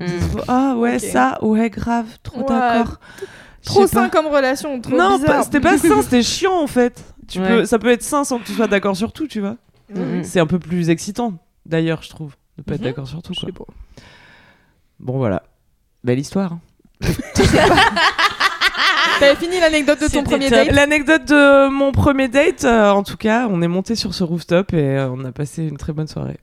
Mm. Ah ouais, ça, ouais, grave, trop Ouais, d'accord. Trop sain comme relation, trop Non, c'était pas sain, c'était chiant en fait. Tu Ouais. peux, ça peut être sain sans que tu sois d'accord sur tout, tu vois. C'est un peu plus excitant, d'ailleurs, je trouve, de pas être Mhm. d'accord sur tout. Quoi. Bon, voilà. Belle histoire. hein. T'avais fini l'anecdote de ton premier date L'anecdote de mon premier date, euh, en tout cas, on est monté sur ce rooftop et euh, on a passé une très bonne soirée.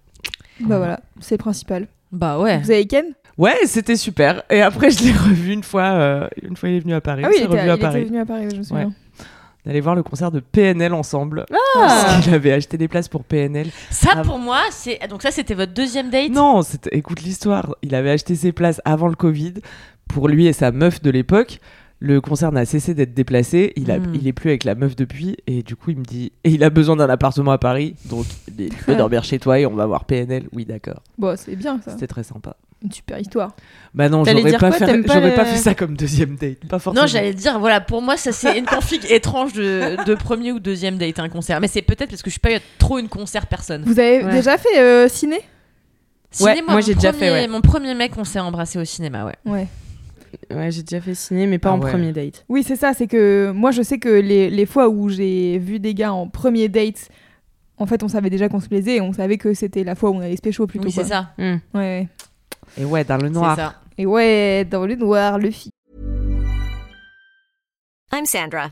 Bah voilà, c'est le principal. Bah ouais. Vous avez Ken? Ouais, c'était super. Et après, je l'ai revu une fois. euh, une fois, il est venu à Paris. Ah on oui, s'est il était, revu à il était Paris. venu à Paris, ouais, je me souviens. On allait voir le concert de PNL ensemble. Ah. Parce qu'il avait acheté des places pour PNL. Ça Ah. pour moi, c'est donc ça c'était votre deuxième date? Non, c'était- écoute l'histoire. Il avait acheté ses places avant le Covid pour lui et sa meuf de l'époque. Le concert n'a cessé d'être déplacé. Il, a, Hmm. il est plus avec la meuf depuis. Et du coup, il me dit. Et il a besoin d'un appartement à Paris. Donc, il peut dormir chez toi et on va voir PNL. Oui, d'accord. Bon, c'est bien ça. C'était très sympa. Une super histoire. Bah non, j'aurais pas, quoi, fait, j'aurais pas ça comme deuxième date. Pas forcément. Non, j'allais dire, voilà, pour moi, ça c'est une config étrange de, de premier ou deuxième date, un concert. Mais c'est peut-être parce que je suis pas trop une concert personne. Vous avez Ouais. déjà fait euh, ciné? Ciné, Ouais, moi, mon j'ai déjà fait, ouais. Mon premier mec, on s'est embrassé au cinéma, ouais. Ouais. Ouais, j'ai déjà fait signer, mais pas Ah en ouais. premier date. Oui, c'est ça, c'est que moi je sais que les, les fois où j'ai vu des gars en premier date, en fait on savait déjà qu'on se plaisait et on savait que c'était la fois où on allait se pécho plutôt. oui, c'est ça. Mm. Ouais. Et ouais, dans le C'est noir. ça. Et ouais, dans le noir, le fi. I'm Sandra,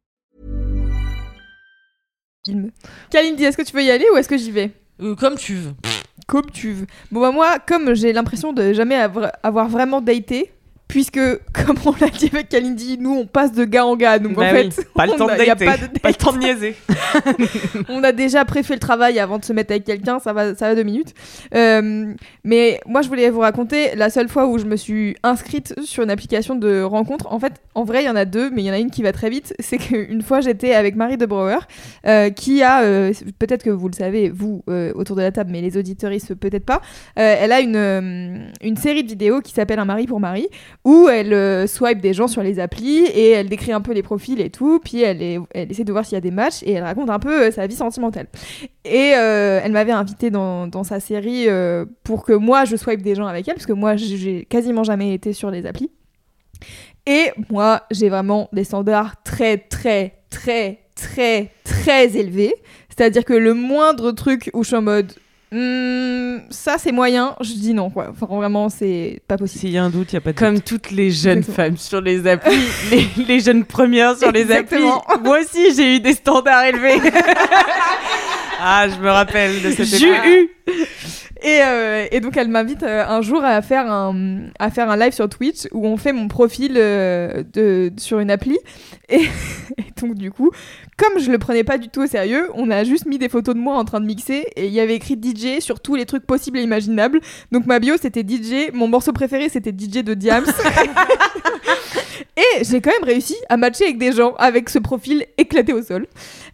Film. Kalindi, est-ce que tu veux y aller ou est-ce que j'y vais Euh, comme tu veux. Comme tu veux. Bon bah moi, comme j'ai l'impression de jamais avoir, avoir vraiment daté, puisque, comme on l'a dit avec Kalindi, nous on passe de gars en gars, donc Bah en oui, fait, pas le temps de a- y a dater, pas de pas le temps de niaiser. on a déjà préfait le travail avant de se mettre avec quelqu'un, ça va, ça va deux minutes. Euh, mais moi, je voulais vous raconter la seule fois où je me suis inscrite sur une application de rencontre. En fait, en vrai, il y en a deux, mais il y en a une qui va très vite. C'est qu'une fois, j'étais avec Marie de Brouwer, euh, qui a, euh, peut-être que vous le savez, vous, autour de la table, mais les auditeuristes, peut-être pas. Elle a une, une série de vidéos qui s'appelle Un mari pour Marie, où elle euh, swipe des gens sur les applis et elle décrit un peu les profils et tout, puis elle, essaie de voir s'il y a des matchs et elle raconte un peu euh, sa vie sentimentale. Et euh, elle m'avait invité dans, dans sa série pour que moi je swipe des gens avec elle, parce que moi j'ai quasiment jamais été sur les applis. Et moi j'ai vraiment des standards très très très très très élevés. C'est-à-dire que le moindre truc où je suis en mode Hmm, ça c'est moyen, je dis non quoi. Enfin vraiment c'est pas possible. S'il y a un doute, il n'y a pas de Comme toutes les jeunes Exactement. femmes sur les applis, les, les jeunes premières sur les applis. Exactement. Moi aussi, j'ai eu des standards élevés. Ah, je me rappelle de cette J'ai eu. Et, euh, et donc elle m'invite euh, un jour à faire un, à faire un live sur Twitch où on fait mon profil euh, de, sur une appli. Et, et donc du coup, comme je le prenais pas du tout au sérieux, on a juste mis des photos de moi en train de mixer et il y avait écrit DJ sur tous les trucs possibles et imaginables. Donc ma bio c'était DJ, mon morceau préféré c'était DJ de Diams. et j'ai quand même réussi à matcher avec des gens avec ce profil éclaté au sol.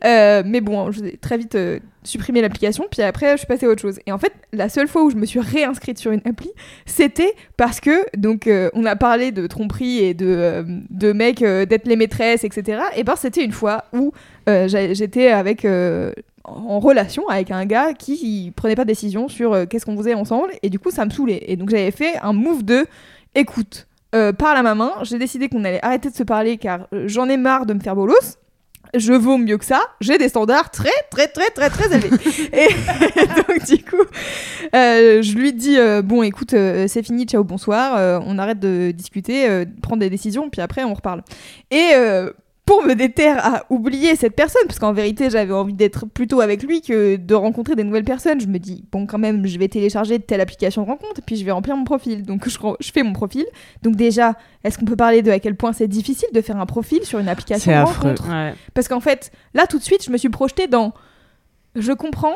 Mais bon, j'ai très vite supprimé l'application, puis après je suis passée à autre chose. Et en fait, la seule fois où je me suis réinscrite sur une appli, c'était parce que donc euh, on a parlé de tromperie et de, euh, de mecs euh, d'être les maîtresses, etc. Et ben c'était une fois où euh, j'étais avec en relation avec un gars qui, prenait pas de décision sur qu'est-ce qu'on faisait ensemble, et du coup ça me saoulait. Et donc j'avais fait un move de écoute. euh, parle à ma main, j'ai décidé qu'on allait arrêter de se parler car j'en ai marre de me faire bolos je vaux mieux que ça, j'ai des standards très très très très très élevés. et, donc du coup, euh, je lui dis euh, bon écoute euh, c'est fini, ciao bonsoir, on arrête de discuter, prendre des décisions, puis après on reparle. Et pour me déterre à oublier cette personne, parce qu'en vérité j'avais envie d'être plutôt avec lui que de rencontrer des nouvelles personnes, je me dis bon quand même je vais télécharger telle application de rencontre, puis je vais remplir mon profil. Donc je, je fais mon profil. Donc déjà, est-ce qu'on peut parler de à quel point c'est difficile de faire un profil sur une application de affreux. rencontre? Ouais. parce qu'en fait, là, tout de suite, je me suis projetée dans. Je comprends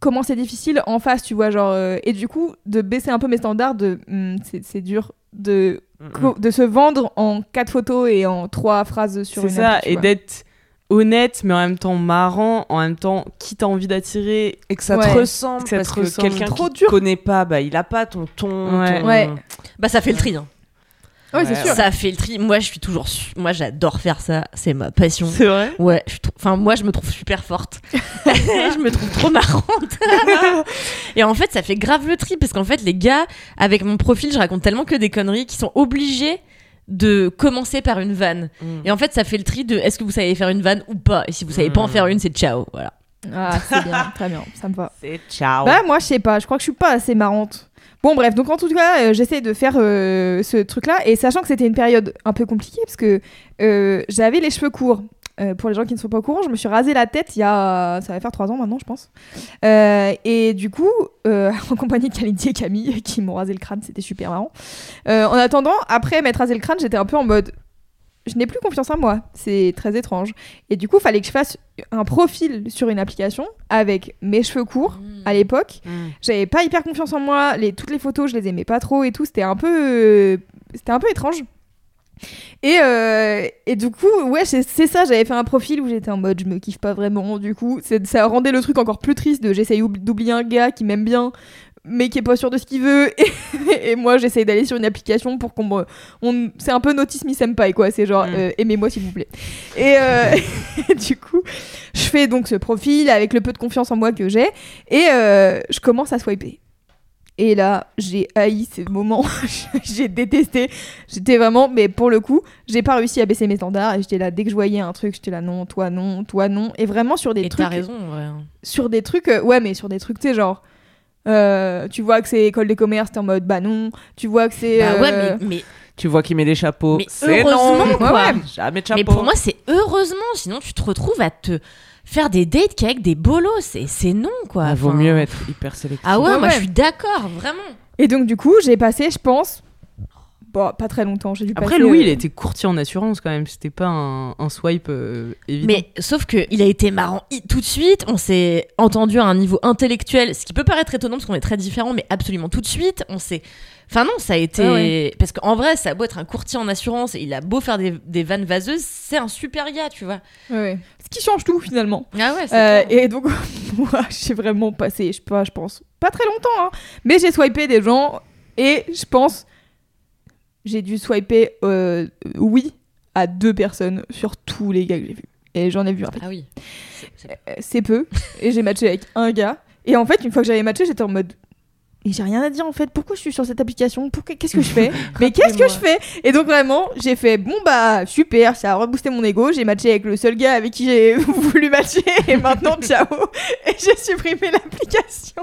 comment c'est difficile en face, tu vois, genre. euh, et du coup, de baisser un peu mes standards, de. hmm, c'est c'est dur de, co- de se vendre en quatre photos et en trois phrases sur C'est une ça, et d'être honnête, mais en même temps marrant, en même temps qui t'as envie d'attirer. Et que ça Ouais. te ressemble, Que ça te parce que ressemble. quelqu'un Trop qui dur. te connaît pas, bah, il a pas ton ton. Ouais. ton- Ouais. Bah ça fait le tri. hein. Ouais, c'est Ouais, sûr. Ça fait le tri. Moi je suis toujours, su- moi j'adore faire ça. C'est ma passion. C'est vrai Ouais, je enfin moi je me trouve super forte. je me trouve trop marrante. et en fait, ça fait grave le tri parce qu'en fait, les gars, avec mon profil, je raconte tellement que des conneries qui sont obligés de commencer par une vanne. Mm. Et en fait, ça fait le tri de est-ce que vous savez faire une vanne ou pas. Et si vous savez pas en Mm. faire une, c'est ciao. Voilà. Ah, c'est bien, très bien, ça me va. C'est ciao. Bah, moi, je sais pas, je crois que je suis pas assez marrante. Bon, bref, donc en tout cas, euh, j'essaie de faire euh, ce truc-là, et sachant que c'était une période un peu compliquée, parce que euh, j'avais les cheveux courts. Euh, pour les gens qui ne sont pas au courant, je me suis rasé la tête il y a. Ça va faire trois ans maintenant, je pense. Et du coup, en compagnie de Kalindi et Camille, qui m'ont rasé le crâne, c'était super marrant. En attendant, après m'être rasé le crâne, j'étais un peu en mode. Je n'ai plus confiance en moi, c'est très étrange. Et du coup, fallait que je fasse un profil sur une application avec mes cheveux courts à l'époque. Mm. J'avais pas hyper confiance en moi, les, toutes les photos, je les aimais pas trop et tout, c'était un peu euh, c'était un peu étrange. Et, euh, et du coup, ouais, c'est c'est ça, j'avais fait un profil où j'étais en mode je me kiffe pas vraiment, du coup, c'est- ça rendait le truc encore plus triste de j'essaye oub- d'oublier un gars qui m'aime bien mais qui est pas sûr de ce qu'il veut et, et moi j'essaye d'aller sur une application pour qu'on me on, c'est un peu notice me senpai quoi c'est genre Mm. euh, aimez-moi s'il vous plaît et, euh, et du coup je fais donc ce profil avec le peu de confiance en moi que j'ai et euh, je commence à swiper et là, j'ai haï ces moments. j'ai détesté. J'étais vraiment, mais pour le coup, j'ai pas réussi à baisser mes standards. Et j'étais là, dès que je voyais un truc, j'étais là, non, toi non, toi non. Et vraiment sur des Et trucs. t'as raison, ouais. Sur des trucs, ouais, mais sur des trucs, tu sais, genre. Euh, tu vois que c'est école des commerces, t'es en mode bah non. Tu vois que c'est. Bah ouais, euh, mais, mais, Tu vois qu'il met des chapeaux. Mais C'est heureusement, non. quoi. Ouais, ouais. Jamais de chapeau. mais pour moi, c'est heureusement. Sinon, tu te retrouves à te faire des dates qu'avec des bolos. C'est non, quoi. Ah, vaut Enfin, mieux être hyper sélectif. Ah ouais, Ouais, moi ouais. je suis d'accord, vraiment. Et donc, du coup, j'ai passé, je pense, Bon, pas très longtemps, j'ai dû Après, passer, Louis, euh, il était courtier en assurance quand même. C'était pas un, un swipe euh, évident. Mais sauf que il a été marrant tout de suite. On s'est entendu à un niveau intellectuel, ce qui peut paraître étonnant parce qu'on est très différents, mais absolument tout de suite. On s'est. Enfin non, ça a été Ah ouais. parce qu'en vrai, ça a beau être un courtier en assurance, et il a beau faire des, des vannes vaseuses, c'est un super gars, tu vois. ouais. Ce qui change tout finalement. Ah ouais. c'est Euh, et donc, moi, j'ai vraiment passé, je sais pas, je pense, pas très longtemps, hein, mais j'ai swipé des gens et je pense, j'ai dû swiper euh, oui à deux personnes sur tous les gars que j'ai vus. Et j'en ai vu un Ah oui. Euh, c'est peu. Et j'ai matché avec un gars. Et en fait, une fois que j'avais matché, j'étais en mode. Et j'ai rien à dire en fait. Pourquoi je suis sur cette application? Pourquoi Qu'est-ce que je fais? Mais qu'est-ce que je fais? Et donc vraiment, j'ai fait bon bah super, ça a reboosté mon ego. J'ai matché avec le seul gars avec qui j'ai voulu matcher. Et maintenant ciao. Et j'ai supprimé l'application.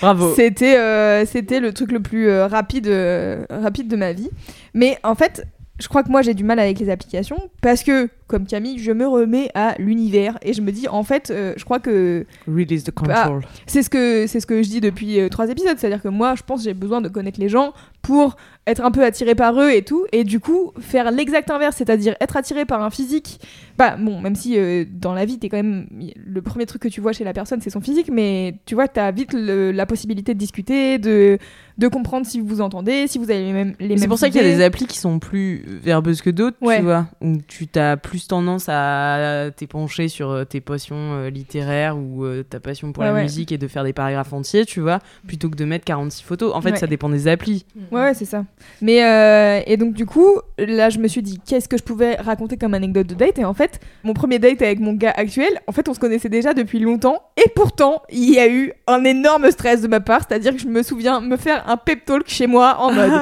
Bravo. C'était euh, c'était le truc le plus euh, rapide euh, rapide de ma vie. Mais en fait, je crois que moi j'ai du mal avec les applications parce que comme Camille, je me remets à l'univers et je me dis en fait, euh, je crois que Release the Bah, c'est ce que c'est ce que je dis depuis euh, trois épisodes, c'est-à-dire que moi je pense que j'ai besoin de connaître les gens pour être un peu attiré par eux et tout et du coup faire l'exact inverse, c'est-à-dire être attiré par un physique. Bah bon, même si euh, dans la vie t'es quand même le premier truc que tu vois chez la personne c'est son physique, mais tu vois t'as vite le- la possibilité de discuter, de de comprendre si vous vous entendez, si vous avez les mêmes les. C'est pour ça qu'il y a des applis qui sont plus verbeuses que d'autres, Ouais. tu vois, où tu as plus tendance à t'épancher sur euh, tes passions euh, littéraires ou euh, ta passion pour Ouais, la ouais. musique et de faire des paragraphes entiers, tu vois, plutôt que de mettre 46 photos. En fait, Ouais. ça dépend des applis. Ouais, ouais, c'est ça. Mais euh, et donc du coup, là, je me suis dit qu'est-ce que je pouvais raconter comme anecdote de date? Et en fait, mon premier date avec mon gars actuel, en fait, on se connaissait déjà depuis longtemps. Et pourtant, il y a eu un énorme stress de ma part, c'est-à-dire que je me souviens me faire un pep talk chez moi en mode.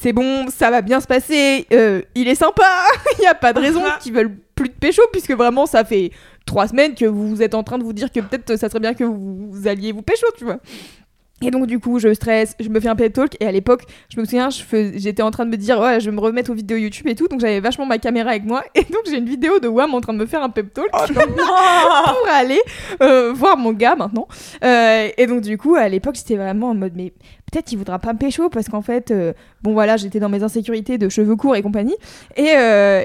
C'est bon, ça va bien se passer. euh, il est sympa. Il y a pas de raison qu'ils veulent plus de pécho puisque vraiment ça fait trois semaines que vous êtes en train de vous dire que peut-être ça serait bien que vous, vous alliez vous pécho, tu vois. Et donc du coup, je stresse, je me fais un pep talk et à l'époque, je me souviens, j'étais en train de me dire ouais, je vais me remettre aux vidéos YouTube et tout, donc j'avais vachement ma caméra avec moi et donc j'ai une vidéo de Wam en train de me faire un pep talk pour aller euh, voir mon gars maintenant. Euh, et donc du coup, à l'époque, j'étais vraiment en mode mais peut-être il voudra pas me pécho parce qu'en fait, euh, bon voilà, j'étais dans mes insécurités de cheveux courts et compagnie. Et,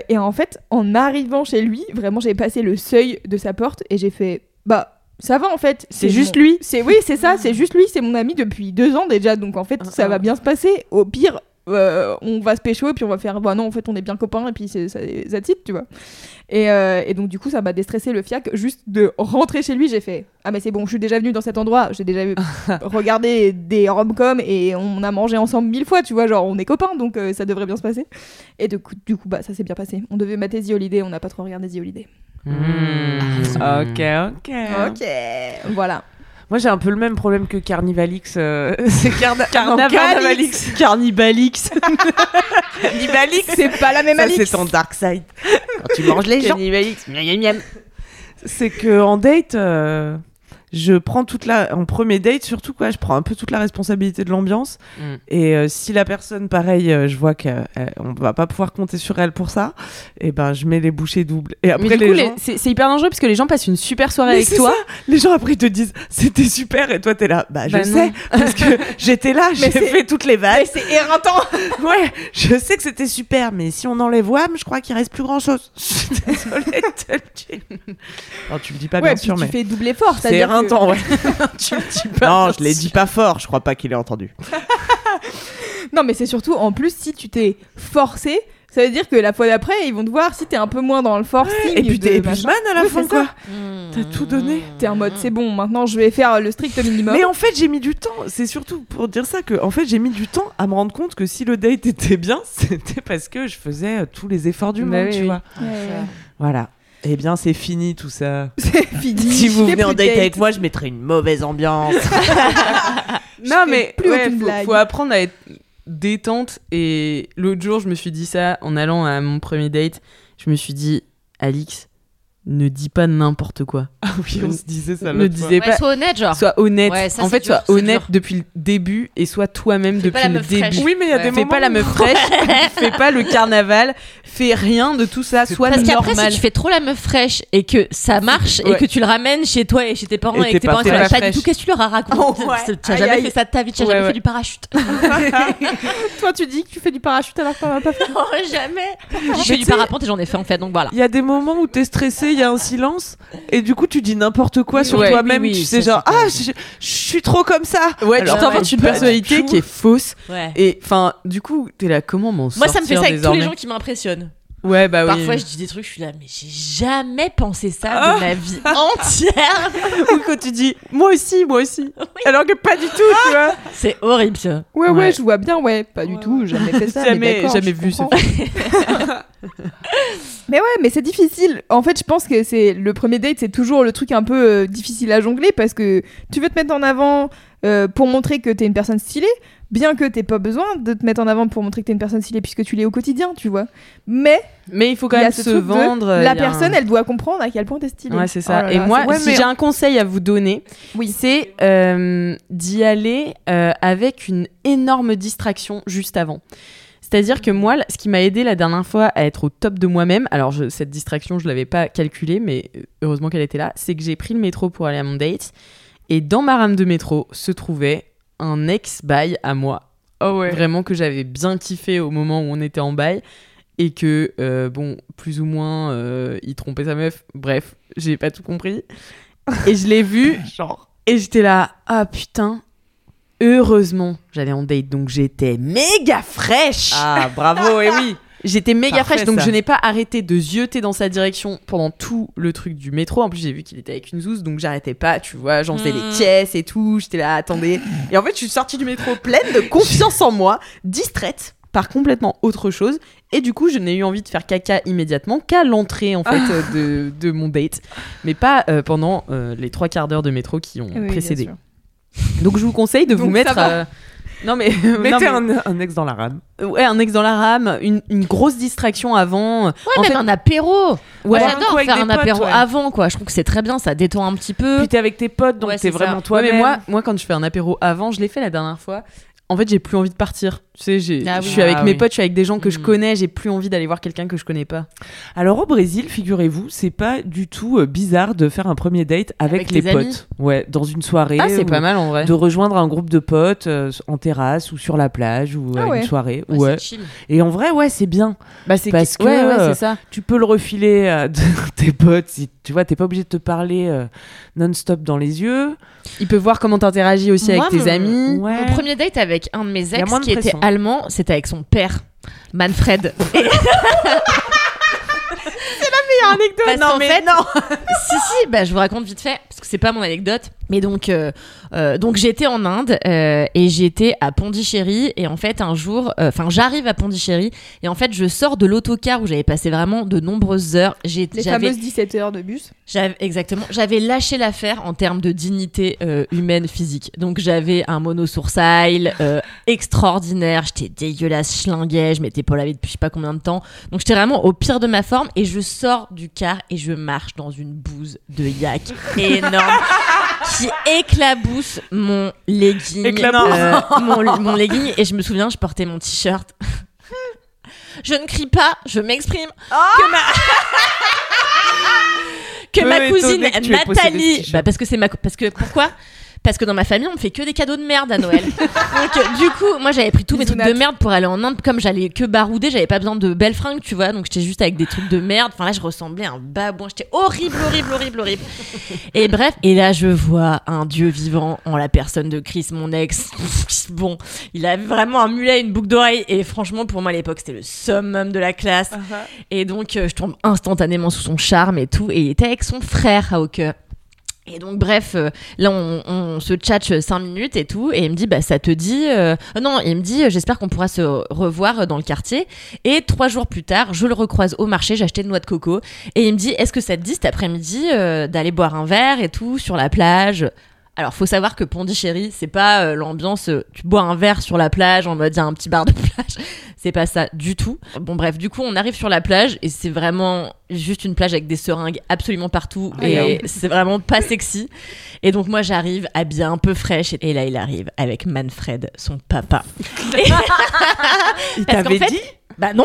et en fait, en arrivant chez lui, vraiment, j'ai passé le seuil de sa porte et j'ai fait bah ça va en fait, C'est juste lui. C'est oui, c'est ça, c'est juste lui, c'est mon ami depuis deux ans déjà, donc en fait ça va bien se passer. Au pire, euh, on va se pécho et puis on va faire bah non en fait on est bien copains et puis c'est ça it, tu vois. Et, euh, et donc du coup ça m'a déstressé le fiac juste de rentrer chez lui. J'ai fait ah mais c'est bon je suis déjà venue dans cet endroit. J'ai déjà vu- regardé des rom-coms et on a mangé ensemble mille fois tu vois genre on est copains donc euh, ça devrait bien se passer. Et du coup, du coup bah ça s'est bien passé. On devait mater The Holiday on n'a pas trop regardé The Holiday Hmm. Ok, ok. ok voilà Moi, j'ai un peu le même problème que Carnivalix. euh, c'est Carna- Carnavalix. non, Carnavalix. Carnibalix. Carnivalix. c'est pas la même Ça, Alix c'est ton dark side. Quand tu manges les gens. Carnibalix. Miam, miam, miam. C'est que en date, euh, je prends toute la. En premier date, surtout, quoi, je prends un peu toute la responsabilité de l'ambiance. Mm. Et euh, si la personne, pareil, euh, je vois qu'on va pas pouvoir compter sur elle pour ça, et ben je mets les bouchées doubles. Et après, Mais du les gens. c'est hyper dangereux parce que les gens passent une super soirée Mais avec toi. ça. Les gens après ils te disent c'était super et toi t'es là bah je Bah sais non. parce que j'étais là j'ai fait toutes les vannes c'est éreintant ouais je sais que c'était super mais si on enlève Wham je crois qu'il reste plus grand chose je suis désolée non tu le dis pas ouais bien sûr tu mais fais double effort c'est ouais tu le dis pas. non je l'ai dit pas fort je crois pas qu'il ait entendu Non, mais c'est surtout, en plus, si tu t'es forcé, ça veut dire que la fois d'après, ils vont te voir si t'es un peu moins dans le forcing. et puis t'es. Bushman à la Oui, fin quoi t'as tout donné T'es en mode, c'est bon, maintenant je vais faire le strict minimum. mais en fait j'ai mis du temps c'est surtout pour dire ça que en fait j'ai mis du temps à me rendre compte que si le date était bien c'était parce que je faisais tous les efforts du Bah monde oui, tu oui. vois Ouais, ouais. Voilà. Eh bien, c'est fini tout ça. C'est fini. Si vous venez en date date. avec moi, je mettrai une mauvaise ambiance. Non, mais ouais, aucune faut, faut apprendre à être détente. Et l'autre jour, je me suis dit ça en allant à mon premier date. Je me suis dit, Alix, ne dis pas n'importe quoi. Ah oui, on se disait ça. ne disais Ouais, pas. sois honnête, genre. Sois honnête. Ouais, ça, en fait, dur, sois honnête dur. depuis le début et sois toi-même pas depuis le fraîche. début. Oui, mais il y a Ouais. des Fais moments. pas la meuf fraîche, fais pas le carnaval, fais rien de tout ça, sois Parce qu'après, normal. si tu fais trop la meuf fraîche et que ça marche et Ouais. que tu le ramènes chez toi et chez tes parents Et que tes parents là, pas du tout, qu'est-ce que tu leur as raconté Oh, ouais. Tu as Aïe, jamais fait ça de ta vie, tu as Ouais, jamais ouais. fait du parachute. Toi, tu dis que tu fais du parachute alors que t'en as pas fait. non, jamais. Je fais du parapente et j'en ai fait en fait, donc voilà. Il y a des moments où t'es stressé, il y a un silence, et du coup tu dis n'importe quoi sur Ouais, toi-même. oui, oui, tu sais genre ah je, je suis trop comme ça. Ouais, Alors, tu t'inventes ouais, une personnalité qui est fausse. Ouais. Et enfin, du coup, t'es là, comment m'en Moi, ça me fait ça avec tous les gens qui m'impressionnent. Ouais, bah oui. Parfois, je dis des trucs, je suis là, mais j'ai jamais pensé ça Ah. de ma vie entière. Ou quand tu dis, moi aussi, moi aussi. Alors que pas du tout, tu vois. C'est horrible, ça. Ouais, ouais, Ouais. je vois bien, ouais. Pas du tout, jamais fait ça. Jamais- mais jamais vu ce comprends. mais ouais, mais c'est difficile. En fait, je pense que c'est le premier date, c'est toujours le truc un peu euh, difficile à jongler parce que tu veux te mettre en avant euh, pour montrer que t'es une personne stylée, bien que t'aies pas besoin de te mettre en avant pour montrer que t'es une personne stylée puisque tu l'es au quotidien, tu vois. Mais Mais il faut quand même se de vendre. la un- personne, elle doit comprendre à quel point t'es stylée. Ouais, c'est ça. Oh et là, moi, ouais, si mais- j'ai un conseil à vous donner, Oui. c'est euh, d'y aller euh, avec une énorme distraction juste avant. C'est-à-dire que moi, ce qui m'a aidé la dernière fois à être au top de moi-même, alors je- cette distraction, je l'avais pas calculée, mais euh, heureusement qu'elle était là, c'est que j'ai pris le métro pour aller à mon date. Et dans ma rame de métro se trouvait un ex-bail à moi. Oh ouais. Vraiment que j'avais bien kiffé au moment où on était en bail. Et que, euh, bon, plus ou moins, euh, il trompait sa meuf. Bref, j'ai pas tout compris. Et je l'ai vu. Genre. Et j'étais là, ah putain. Heureusement, j'allais en date, donc j'étais méga fraîche. Ah bravo et oui. J'étais méga Parfait, fraîche, donc ça. je n'ai pas arrêté de zioter dans sa direction pendant tout le truc du métro. En plus, j'ai vu qu'il était avec une zouze, donc j'arrêtais pas, tu vois, j'en faisais Mm. les pièces et tout. J'étais là, attendez. Et en fait, je suis sortie du métro pleine de confiance en moi, distraite par complètement autre chose. Et du coup, je n'ai eu envie de faire caca immédiatement qu'à l'entrée, en fait, euh, de, de mon date. Mais pas euh, pendant euh, les trois quarts d'heure de métro qui ont Oui, précédé. Donc, je vous conseille de vous mettre. euh, Non mais, non, Mettez mais- un, un ex dans la rame. ouais un ex dans la rame, une, une grosse distraction avant. Ouais, En même fait- un apéro. Ouais. J'adore faire un potes, apéro ouais. avant, quoi. Je trouve que c'est très bien, ça détend un petit peu. Puis t'es avec tes potes, donc Ouais, t'es c'est vraiment toi Ouais, mais moi, moi, quand je fais un apéro avant, je l'ai fait la dernière fois. En fait, j'ai plus envie de partir. Tu sais, j'ai- Ah je oui. suis avec Ah mes oui. potes, je suis avec des gens que je Mm. connais, j'ai plus envie d'aller voir quelqu'un que je connais pas. Alors au Brésil, figurez-vous, c'est pas du tout euh, bizarre de faire un premier date avec, Avec les tes potes. amis Ouais, dans une soirée. Ah, c'est pas mal en vrai. De rejoindre un groupe de potes euh, en terrasse ou sur la plage ou Ah à ouais. une soirée. Ouais, Ouais. c'est chill. Et en vrai, ouais, c'est bien. Bah, c'est Parce que, ouais, ouais, euh, c'est ça. Tu peux le refiler à tes potes. Si, tu vois, t'es pas obligé de te parler euh, non-stop dans les yeux. Il peut voir comment t'interagis aussi Moi, avec tes mon- amis. Ouais. Mon premier date avec un de mes ex qui était allemand, c'était avec son père, Manfred. Et- anecdote. Parce non, mais fait- non. si si, bah je vous raconte vite fait parce que c'est pas mon anecdote. Mais donc euh, euh, donc j'étais en Inde euh, et j'étais à Pondichéry et en fait un jour, enfin j'arrive à Pondichéry et en fait je sors de l'autocar où j'avais passé vraiment de nombreuses heures. J'ai Les fameuses 17 heures de bus. j'avais- exactement. J'avais lâché l'affaire en termes de dignité humaine physique. Donc j'avais un monosourcil euh, extraordinaire. J'étais dégueulasse, schlinguais. Je m'étais pas lavé depuis je sais pas combien de temps. Donc j'étais vraiment au pire de ma forme et je sors du car et je marche dans une bouse de yak énorme qui éclabousse mon legging. Éclabousse. euh, mon, mon legging et je me souviens, je portais mon t-shirt. Je ne crie pas, je m'exprime. que ma, que Peu ma cousine que Nathalie. Bah parce que c'est ma. Parce que pourquoi? Parce que dans ma famille, on me fait que des cadeaux de merde à Noël. Donc, euh, du coup, moi, j'avais pris tous mes trucs de merde pour aller en Inde. Comme j'allais que barouder, j'avais pas besoin de belles fringues, tu vois. Donc, j'étais juste avec des trucs de merde. Enfin, là, je ressemblais à un babouin. J'étais horrible, horrible, horrible, horrible. Et bref, et là, je vois un dieu vivant en la personne de Chris, mon ex. Bon, il avait vraiment un mulet, une boucle d'oreille. Et franchement, pour moi, à l'époque, c'était le summum de la classe. Et donc, euh, je tombe instantanément sous son charme et tout. Et il était avec son frère à Hawke. Et donc bref, euh, là on, on se tchatche 5 minutes et tout, et il me dit bah ça te dit euh, non, il me dit euh, j'espère qu'on pourra se revoir dans le quartier. Et trois jours plus tard, je le recroise au marché, acheté une noix de coco, et il me dit est-ce que ça te dit cet après-midi d'aller boire un verre et tout sur la plage? Alors, faut savoir que Pondichéry, c'est pas euh, l'ambiance, euh, tu bois un verre sur la plage en mode il y a un petit bar de plage. C'est pas ça du tout. Bon bref, du coup on arrive sur la plage et c'est vraiment juste une plage avec des seringues absolument partout et c'est vraiment pas sexy. Et donc moi j'arrive habillée un peu fraîche et là il arrive avec Manfred, son papa. Il t'avait fait- dit Bah non.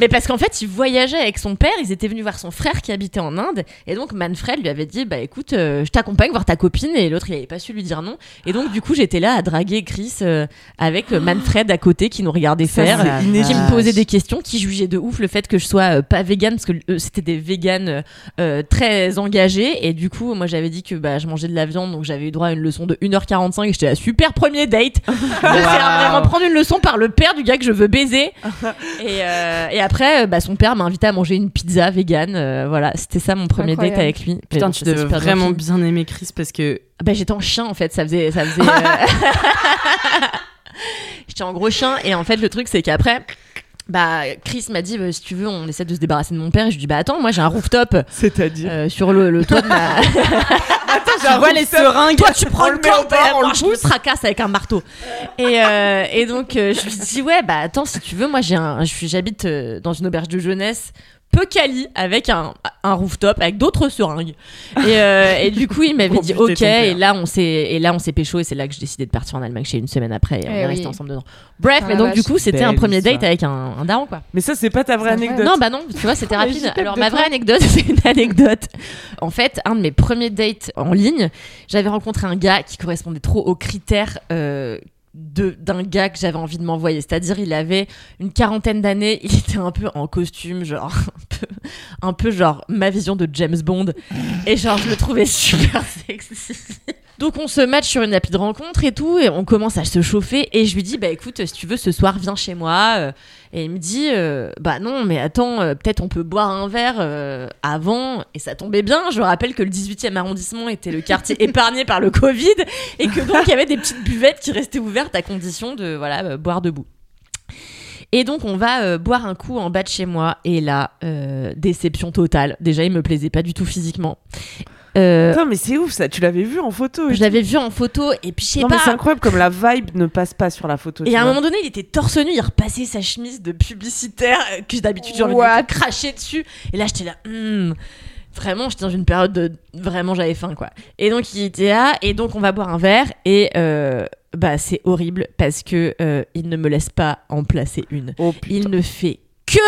Mais parce qu'en fait, il voyageait avec son père, ils étaient venus voir son frère qui habitait en Inde, et donc Manfred lui avait dit Bah écoute, euh, je t'accompagne voir ta copine, et l'autre il avait pas su lui dire non. Et donc du coup, j'étais là à draguer Chris euh, avec euh, Manfred à côté qui nous regardait Ça, faire, euh, qui me posait des questions, qui jugeait de ouf le fait que je sois pas vegan, parce que c'était des véganes très engagés, et du coup, moi j'avais dit que bah, je mangeais de la viande, donc j'avais eu droit à une leçon de 1h45, et j'étais là, super premier date. De faire vraiment prendre une leçon par le père du gars que je veux baiser. et, euh, et après, euh, bah, son père m'a invité à manger une pizza vegan. euh, voilà, c'était ça mon premier Incroyable. date avec lui. Putain, tu devais bien vraiment bien aimer Chris parce que Ah Bah, j'étais en chien en fait, ça faisait. Ça faisait euh, j'étais en gros chien et en fait, le truc c'est qu'après. Bah, Chris m'a dit, bah, si tu veux, on essaie de se débarrasser de mon père. Et je lui dis, bah attends, moi j'ai un rooftop C'est-à-dire euh, sur le, le toit de ma. tu vois les seringues. Toi, tu prends le bord, on moi, je me tracasse avec un marteau. Et, euh, et donc, euh, je lui dis, ouais, bah attends, si tu veux, moi, j'ai un, j'habite dans une auberge de jeunesse peu quali avec un, un rooftop avec d'autres seringues et, euh, et du coup il m'avait dit ok et là on s'est et là on s'est pécho et c'est là que j'ai décidé de partir en Allemagne chez une semaine après et on Eh est oui. restés ensemble dedans bref Ah mais donc du coup c'était un premier date avec un, un daron quoi Mais ça, c'est pas ta vraie anecdote. non, bah non, tu vois, c'était rapide. Alors, ma toi. vraie anecdote, c'est une anecdote. En fait, un de mes premiers dates en ligne, j'avais rencontré un gars qui correspondait trop aux critères. euh, d'un gars que j'avais envie de m'envoyer. C'est-à-dire il avait une quarantaine d'années il était un peu en costume genre un peu, un peu genre ma vision de James Bond. Et genre je le trouvais super sexy donc on se match sur une appli de rencontre et tout et on commence à se chauffer et je lui dis bah écoute si tu veux ce soir viens chez moi euh, et il me dit euh, bah non mais attends euh, peut-être on peut boire un verre euh, avant. Et ça tombait bien. Je rappelle que le 18e arrondissement était le quartier épargné par le Covid et que donc il y avait des petites buvettes qui restaient ouvertes à condition de voilà boire debout. Et donc on va euh, boire un coup en bas de chez moi. Et là euh, déception totale. Déjà il me plaisait pas du tout physiquement Euh, Putain, mais c'est ouf ça, tu l'avais vu en photo. je l'avais vu en photo et puis je sais pas c'est incroyable comme la vibe ne passe pas sur la photo. Et à un moment donné, il était torse nu, il repassait sa chemise de publicitaire euh, que d'habitude j'ai envie de cracher dessus. Et là, j'étais là, hmm, vraiment, j'étais dans une période de vraiment j'avais faim quoi. Et donc il était là, et donc on va boire un verre, et euh, bah c'est horrible parce que euh, il ne me laisse pas en placer une. Oh. Il ne fait que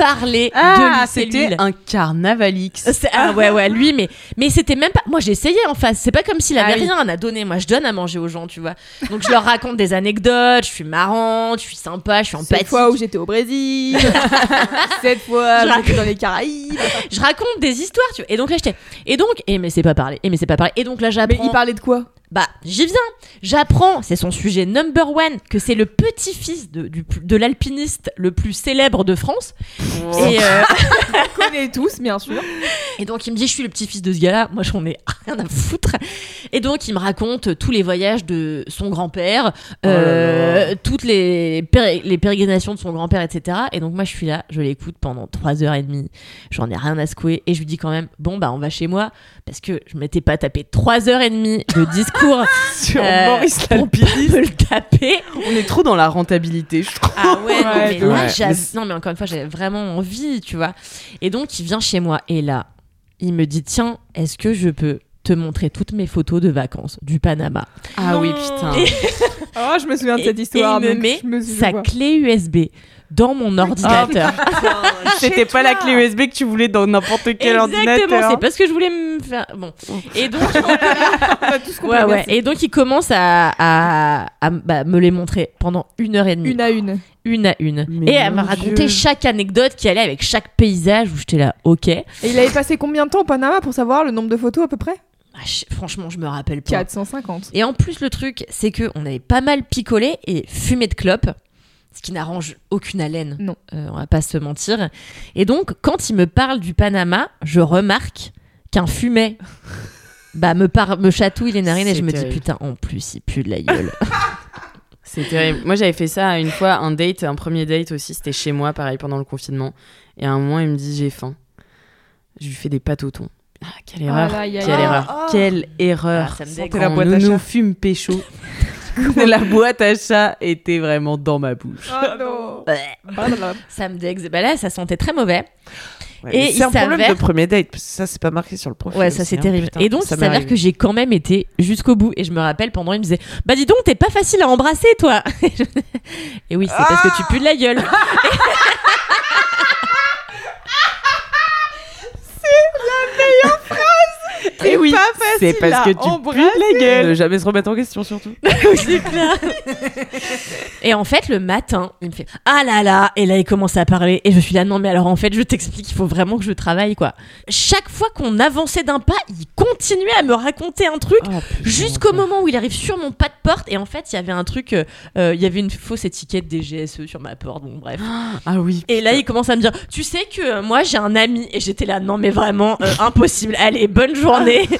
parler Ah, de c'était c'était un carnavalix. ah ouais ouais lui mais mais c'était même pas moi j'ai essayé en face. C'est pas comme s'il avait Ah oui. rien à donner. Moi je donne à manger aux gens tu vois. Donc je leur raconte des anecdotes. Je suis marrante je suis sympa je suis Cette empathique. fois où j'étais au Brésil, cette fois j'étais dans les Caraïbes. je raconte des histoires tu vois. Et donc là j'étais et donc et mais c'est pas parler et mais c'est pas parler et donc là Mais j'apprends il parlait de quoi? Bah j'y viens. J'apprends c'est son sujet number one que c'est le petit-fils de, du, de l'alpiniste le plus célèbre de France. Et euh, On connaît tous, bien sûr. Et donc il me dit je suis le petit-fils de ce gars-là, moi j'en ai rien à foutre. Et donc il me raconte tous les voyages de son grand-père, euh, toutes les, pérégrinations de son grand-père, etc. Et donc moi je suis là, je l'écoute pendant trois heures et demie, j'en ai rien à secouer. Et je lui dis quand même bon bah on va chez moi parce que je m'étais pas tapé trois heures et demie de discours Sur euh, Maurice pour pas l'alpiniste. me le taper. On est trop dans la rentabilité, je trouve. Ah ouais, non, mais là, Mais non, mais encore une fois, j'avais vraiment envie, tu vois. Et donc, il vient chez moi et là, il me dit Tiens, est-ce que je peux te montrer toutes mes photos de vacances du Panama Ah oui, putain. Et- Oh, je me souviens de Et- cette et histoire. il me met me sa clé USB dans mon ordinateur. C'était pas la clé USB que tu voulais dans n'importe quel Exactement, ordinateur. c'est parce que je voulais me faire. Bon. Et donc, On ouais, ouais. Et donc, il commence à, à, à, bah, me les montrer pendant une heure et demie. Une à une. Une à une. Mais et elle m'a raconté chaque anecdote qui allait avec chaque paysage où j'étais là, ok. Et il avait passé combien de temps au Panama pour savoir le nombre de photos à peu près? Ah, je- franchement, je me rappelle pas. 450. Et en plus, le truc, c'est que on avait pas mal picolé et fumé de clope, ce qui n'arrange aucune haleine. Non. Euh, on va pas se mentir. Et donc, quand il me parle du Panama, je remarque qu'un fumet bah, me, par- me chatouille les narines et je me dis putain, en plus, il pue de la gueule. C'est terrible. Moi, j'avais fait ça une fois, un date, un premier date aussi. C'était chez moi, pareil, pendant le confinement. Et à un moment, il me dit J'ai faim. Je lui fais des pâtes au thon. Ah, quelle erreur. Ah là, aïe, quelle erreur. Ah. Quelle erreur. Ah, ça me Quand dégoûte. la boîte à nous chat. nous fume pécho. la boîte à chat était vraiment dans ma bouche. Oh non. ça me dégue. Bah là, ça sentait très mauvais. Ouais, Et c'est un problème s'avère- de premier date, parce que ça, c'est pas marqué sur le profil. Ouais, ça c'est hein, terrible. putain, et donc, ça s'avère que j'ai quand même été jusqu'au bout. Et je me rappelle pendant, il me disait Bah dis donc, t'es pas facile à embrasser, toi. et oui, c'est parce que tu pues de la gueule. Aí eu Et oui, pas c'est parce que tu pues la gueule. Ne jamais se remettre en question, surtout. C'est clair. et en fait, le matin, il me fait Ah là là Et là, il commence à parler. Et je suis là Non, mais alors en fait, je t'explique, il faut vraiment que je travaille, quoi. Chaque fois qu'on avançait d'un pas, il continuait à me raconter un truc. Oh, Jusqu'au moment où il arrive sur mon pas de porte, et en fait, il y avait un truc, euh, euh, il y avait une fausse étiquette des GSE sur ma porte, bon bref. Ah oui. Et là, il commence à me dire, tu sais que euh, moi j'ai un ami, et j'étais là, non mais vraiment euh, impossible. Allez, bonne journée. ponni.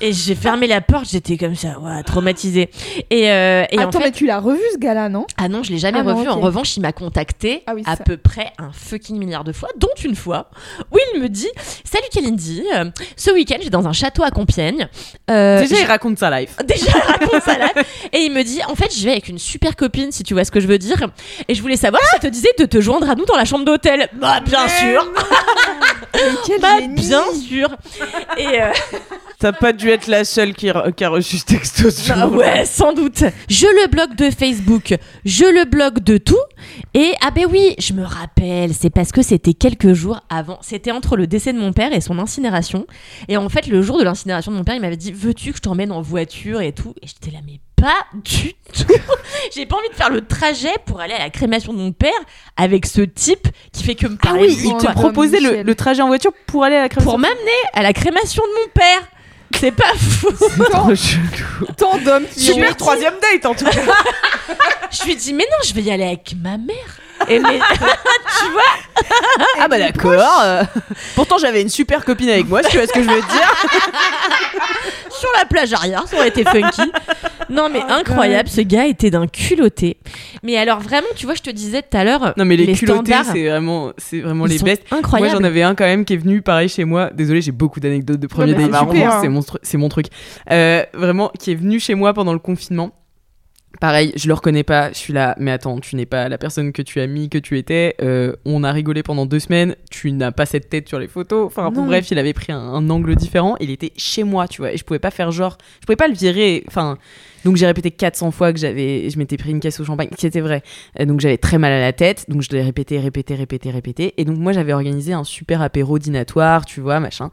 Et j'ai fermé la porte, j'étais comme ça, traumatisée. Et, euh, et en Attends, fait, mais tu l'as revu ce gars-là, non? Ah non, je l'ai jamais Ah non, revu. En revanche, il m'a contacté Ah oui, à ça. peu près un fucking milliard de fois, dont une fois où il me dit Salut Kalindi, euh, ce week-end, je vais dans un château à Compiègne. Euh, Déjà, je- il raconte sa life. Déjà, il raconte ça là. Et il me dit, en fait, je vais avec une super copine, si tu vois ce que je veux dire. Et je voulais savoir si ça te disait de te joindre à nous dans la chambre d'hôtel. Bah, bien sûr. Bah, génie. bien sûr. Et euh, T'as pas dû être la seule qui, re- qui a reçu ce texto ce jour-là. ouais, sans doute. Je le bloque de Facebook, je le bloque de tout. Et ah ben oui, je me rappelle, c'est parce que c'était quelques jours avant. C'était entre le décès de mon père et son incinération. Et en fait, le jour de l'incinération de mon père, il m'avait dit Veux-tu que je t'emmène en voiture et tout? Et j'étais là, mais pas du tout. J'ai pas envie de faire le trajet pour aller à la crémation de mon père avec ce type qui fait que me Ah parler oui, il te proposait le, le trajet en voiture pour aller à la crémation. pour m'amener à la crémation de mon père. C'est pas fou. Trop chelou. Tant d'hommes qui ont... Super troisième date en tout cas. Je lui dis mais non, je vais y aller avec ma mère. Et mais tu vois Ah bah d'accord. euh, Pourtant, j'avais une super copine avec moi, si tu vois ce que je veux dire. sur la plage arrière, ça aurait été funky. Non mais Oh, incroyable, ce gars était d'un culotté. Mais alors vraiment, tu vois, je te disais tout à l'heure, Non mais les, culottés, standards, c'est vraiment, c'est vraiment ils les sont bestes. incroyables. Moi, j'en avais un quand même qui est venu pareil chez moi. Désolé, j'ai beaucoup d'anecdotes de premier mais date. c'est super, Vraiment, c'est hein. mon, c'est mon truc. Euh, vraiment, qui est venu chez moi pendant le confinement. Pareil, je le reconnais pas. Je suis là, mais attends, tu n'es pas la personne que tu as mis, que tu étais. Euh, on a rigolé pendant deux semaines. Tu n'as pas cette tête sur les photos. Enfin, bon, bref, il avait pris un, un angle différent. Il était chez moi, tu vois, et je pouvais pas faire genre, je pouvais pas le virer. Enfin, donc j'ai répété 400 fois que j'avais, je m'étais pris une caisse au champagne, qui était vrai. Euh, donc j'avais très mal à la tête, donc je l'ai répété, répété, répété, répété. Et donc moi j'avais organisé un super apéro dînatoire, tu vois, machin.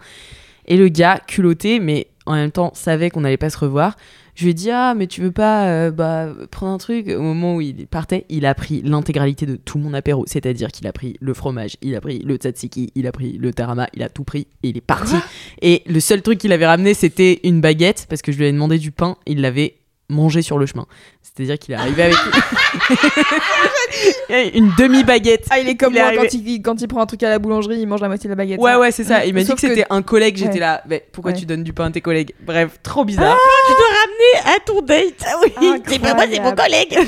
Et le gars, culotté, mais en même temps savait qu'on n'allait pas se revoir. Je lui ai dit ah mais tu veux pas euh, bah, prendre un truc? Au moment où il partait il a pris l'intégralité de tout mon apéro. C'est-à-dire qu'il a pris le fromage il a pris le tzatziki il a pris le tarama il a tout pris et il est parti. Et le seul truc qu'il avait ramené c'était une baguette parce que je lui avais demandé du pain il l'avait mangé sur le chemin c'est-à-dire qu'il est arrivé avec une demi baguette Ah, il est comme Il moi quand, il, quand il prend un truc à la boulangerie, il mange la moitié de la baguette. Ouais, ouais, c'est ça. Il m'a dit que c'était un collègue. Ouais. J'étais là. Mais pourquoi Ouais. tu donnes du pain à tes collègues? Bref, trop bizarre. tu dois ramener à ton date. Ah oui, c'est pas moi, c'est mon collègue.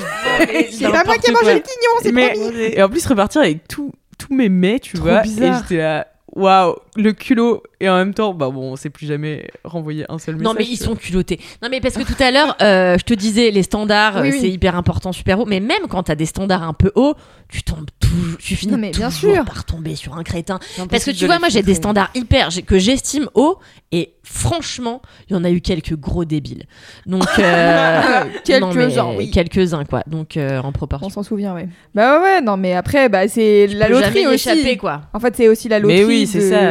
C'est pas moi qui ai mangé le quignon, c'est Mais- promis. et en plus, repartir avec tout- tous mes mets, tu Trop vois. bizarre. Et j'étais là. Waouh, le culot. Et en même temps, bah bon, on s'est plus jamais renvoyé un seul message. Non mais ils sont culottés. Non mais parce que tout à l'heure, euh, je te disais les standards, Oui, euh, oui. c'est hyper important, super haut. Mais même quand t'as des standards un peu hauts, tu tombes toujours, tu finis Non, mais bien toujours sûr. par tomber sur un crétin. Parce que tu vois, moi j'ai des standards hyper que j'estime hauts et franchement, il y en a eu quelques gros débiles. Donc euh, Quelques-uns, mais oui. quelques-uns quoi. Donc euh, en On proportion. s'en souvient, ouais. Bah ouais, non, mais après, bah, c'est la loterie aussi. échapper quoi. En fait, c'est aussi la Mais loterie oui, c'est de- ça.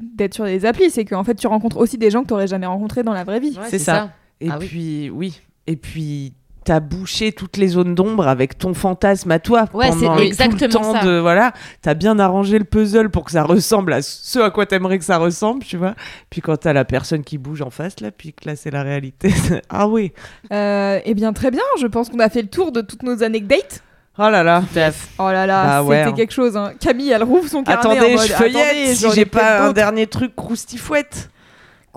D'être sur les applis. C'est qu'en fait, tu rencontres aussi des gens que tu n'aurais jamais rencontrés dans la vraie vie. c'est ça. Et Ah puis, oui. Et puis, t'as bouché toutes les zones d'ombre avec ton fantasme à toi. Ouais, c'est pendant tout le exactement temps ça. De, voilà, t'as bien arrangé le puzzle pour que ça ressemble à ce à quoi t'aimerais que ça ressemble, tu vois. Puis quand t'as la personne qui bouge en face, là, puis que là, c'est la réalité. ah oui. Euh, eh bien, très bien. Je pense qu'on a fait le tour de toutes nos anecdotes. Oh là là. Oh là là, Bah ouais, c'était hein. quelque chose. hein. Camille, elle rouvre son carnet en Attendez, mode, je feuillette si j'ai pas un dernier truc croustifouette.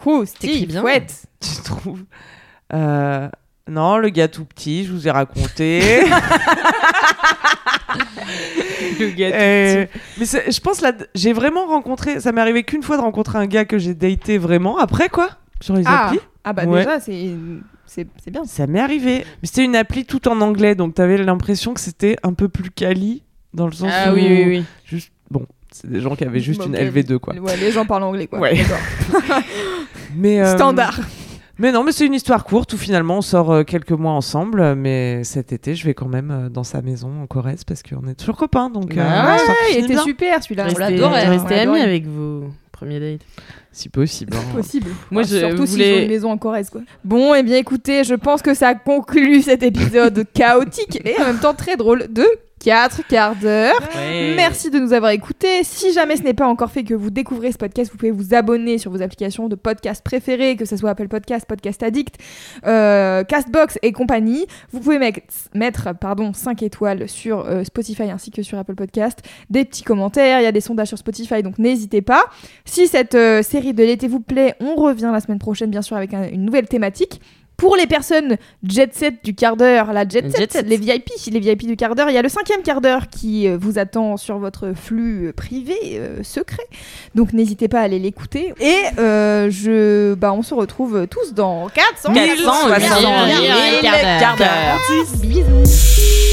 Chouette. Tu trouves Euh, Non, le gars tout petit, je vous ai raconté. Le gars. tout Euh, mais c'est- je pense là, j'ai vraiment rencontré. Ça m'est arrivé qu'une fois de rencontrer un gars que j'ai daté vraiment. Après quoi? Sur les Ah, applis? ah bah Ouais. déjà, c'est c'est bien. Ça m'est arrivé. Mais c'était une appli tout en anglais, donc t'avais l'impression que c'était un peu plus quali, dans le sens Ah où... oui, oui, oui. Juste, bon, c'est des gens qui avaient juste Bon, une ok. LV2, quoi. Ouais, les gens parlent anglais, quoi. Ouais. Mais, euh, Standard. Mais non, mais c'est une histoire courte où finalement on sort euh, quelques mois ensemble. Mais cet été, je vais quand même euh, dans sa maison en Corrèze parce qu'on est toujours copains. Donc, euh, l'histoire Ouais, il finit était bien. super celui-là. On l'adorait. Restez l'adorait. amis avec vos premiers dates. Si possible. hein. possible. Moi, Enfin, je surtout voulais- ont une maison en Corrèze, quoi. Bon, eh bien, écoutez, je pense que ça conclut cet épisode chaotique et en même temps très drôle de 4 quarts d'heure. Merci de nous avoir écoutés. Si jamais ce n'est pas encore fait que vous découvrez ce podcast, vous pouvez vous abonner sur vos applications de podcast préférées, que ce soit Apple Podcast, Podcast Addict, euh, Castbox et compagnie. Vous pouvez mettre, mettre pardon, 5 étoiles sur euh, Spotify ainsi que sur Apple Podcast, des petits commentaires, il y a des sondages sur Spotify, donc n'hésitez pas. Si cette euh, série de l'été vous plaît, on revient la semaine prochaine, bien sûr, avec un- une nouvelle thématique. Pour les personnes jet set du quart d'heure, la jet set, Jet set. les VIP, les VIP du quart d'heure, il y a le cinquième quart d'heure qui euh, vous attend sur votre flux euh, privé euh, secret. Donc n'hésitez pas à aller l'écouter. Et euh, je, bah, on se retrouve tous dans 400 400 quart d'heure. Bisous.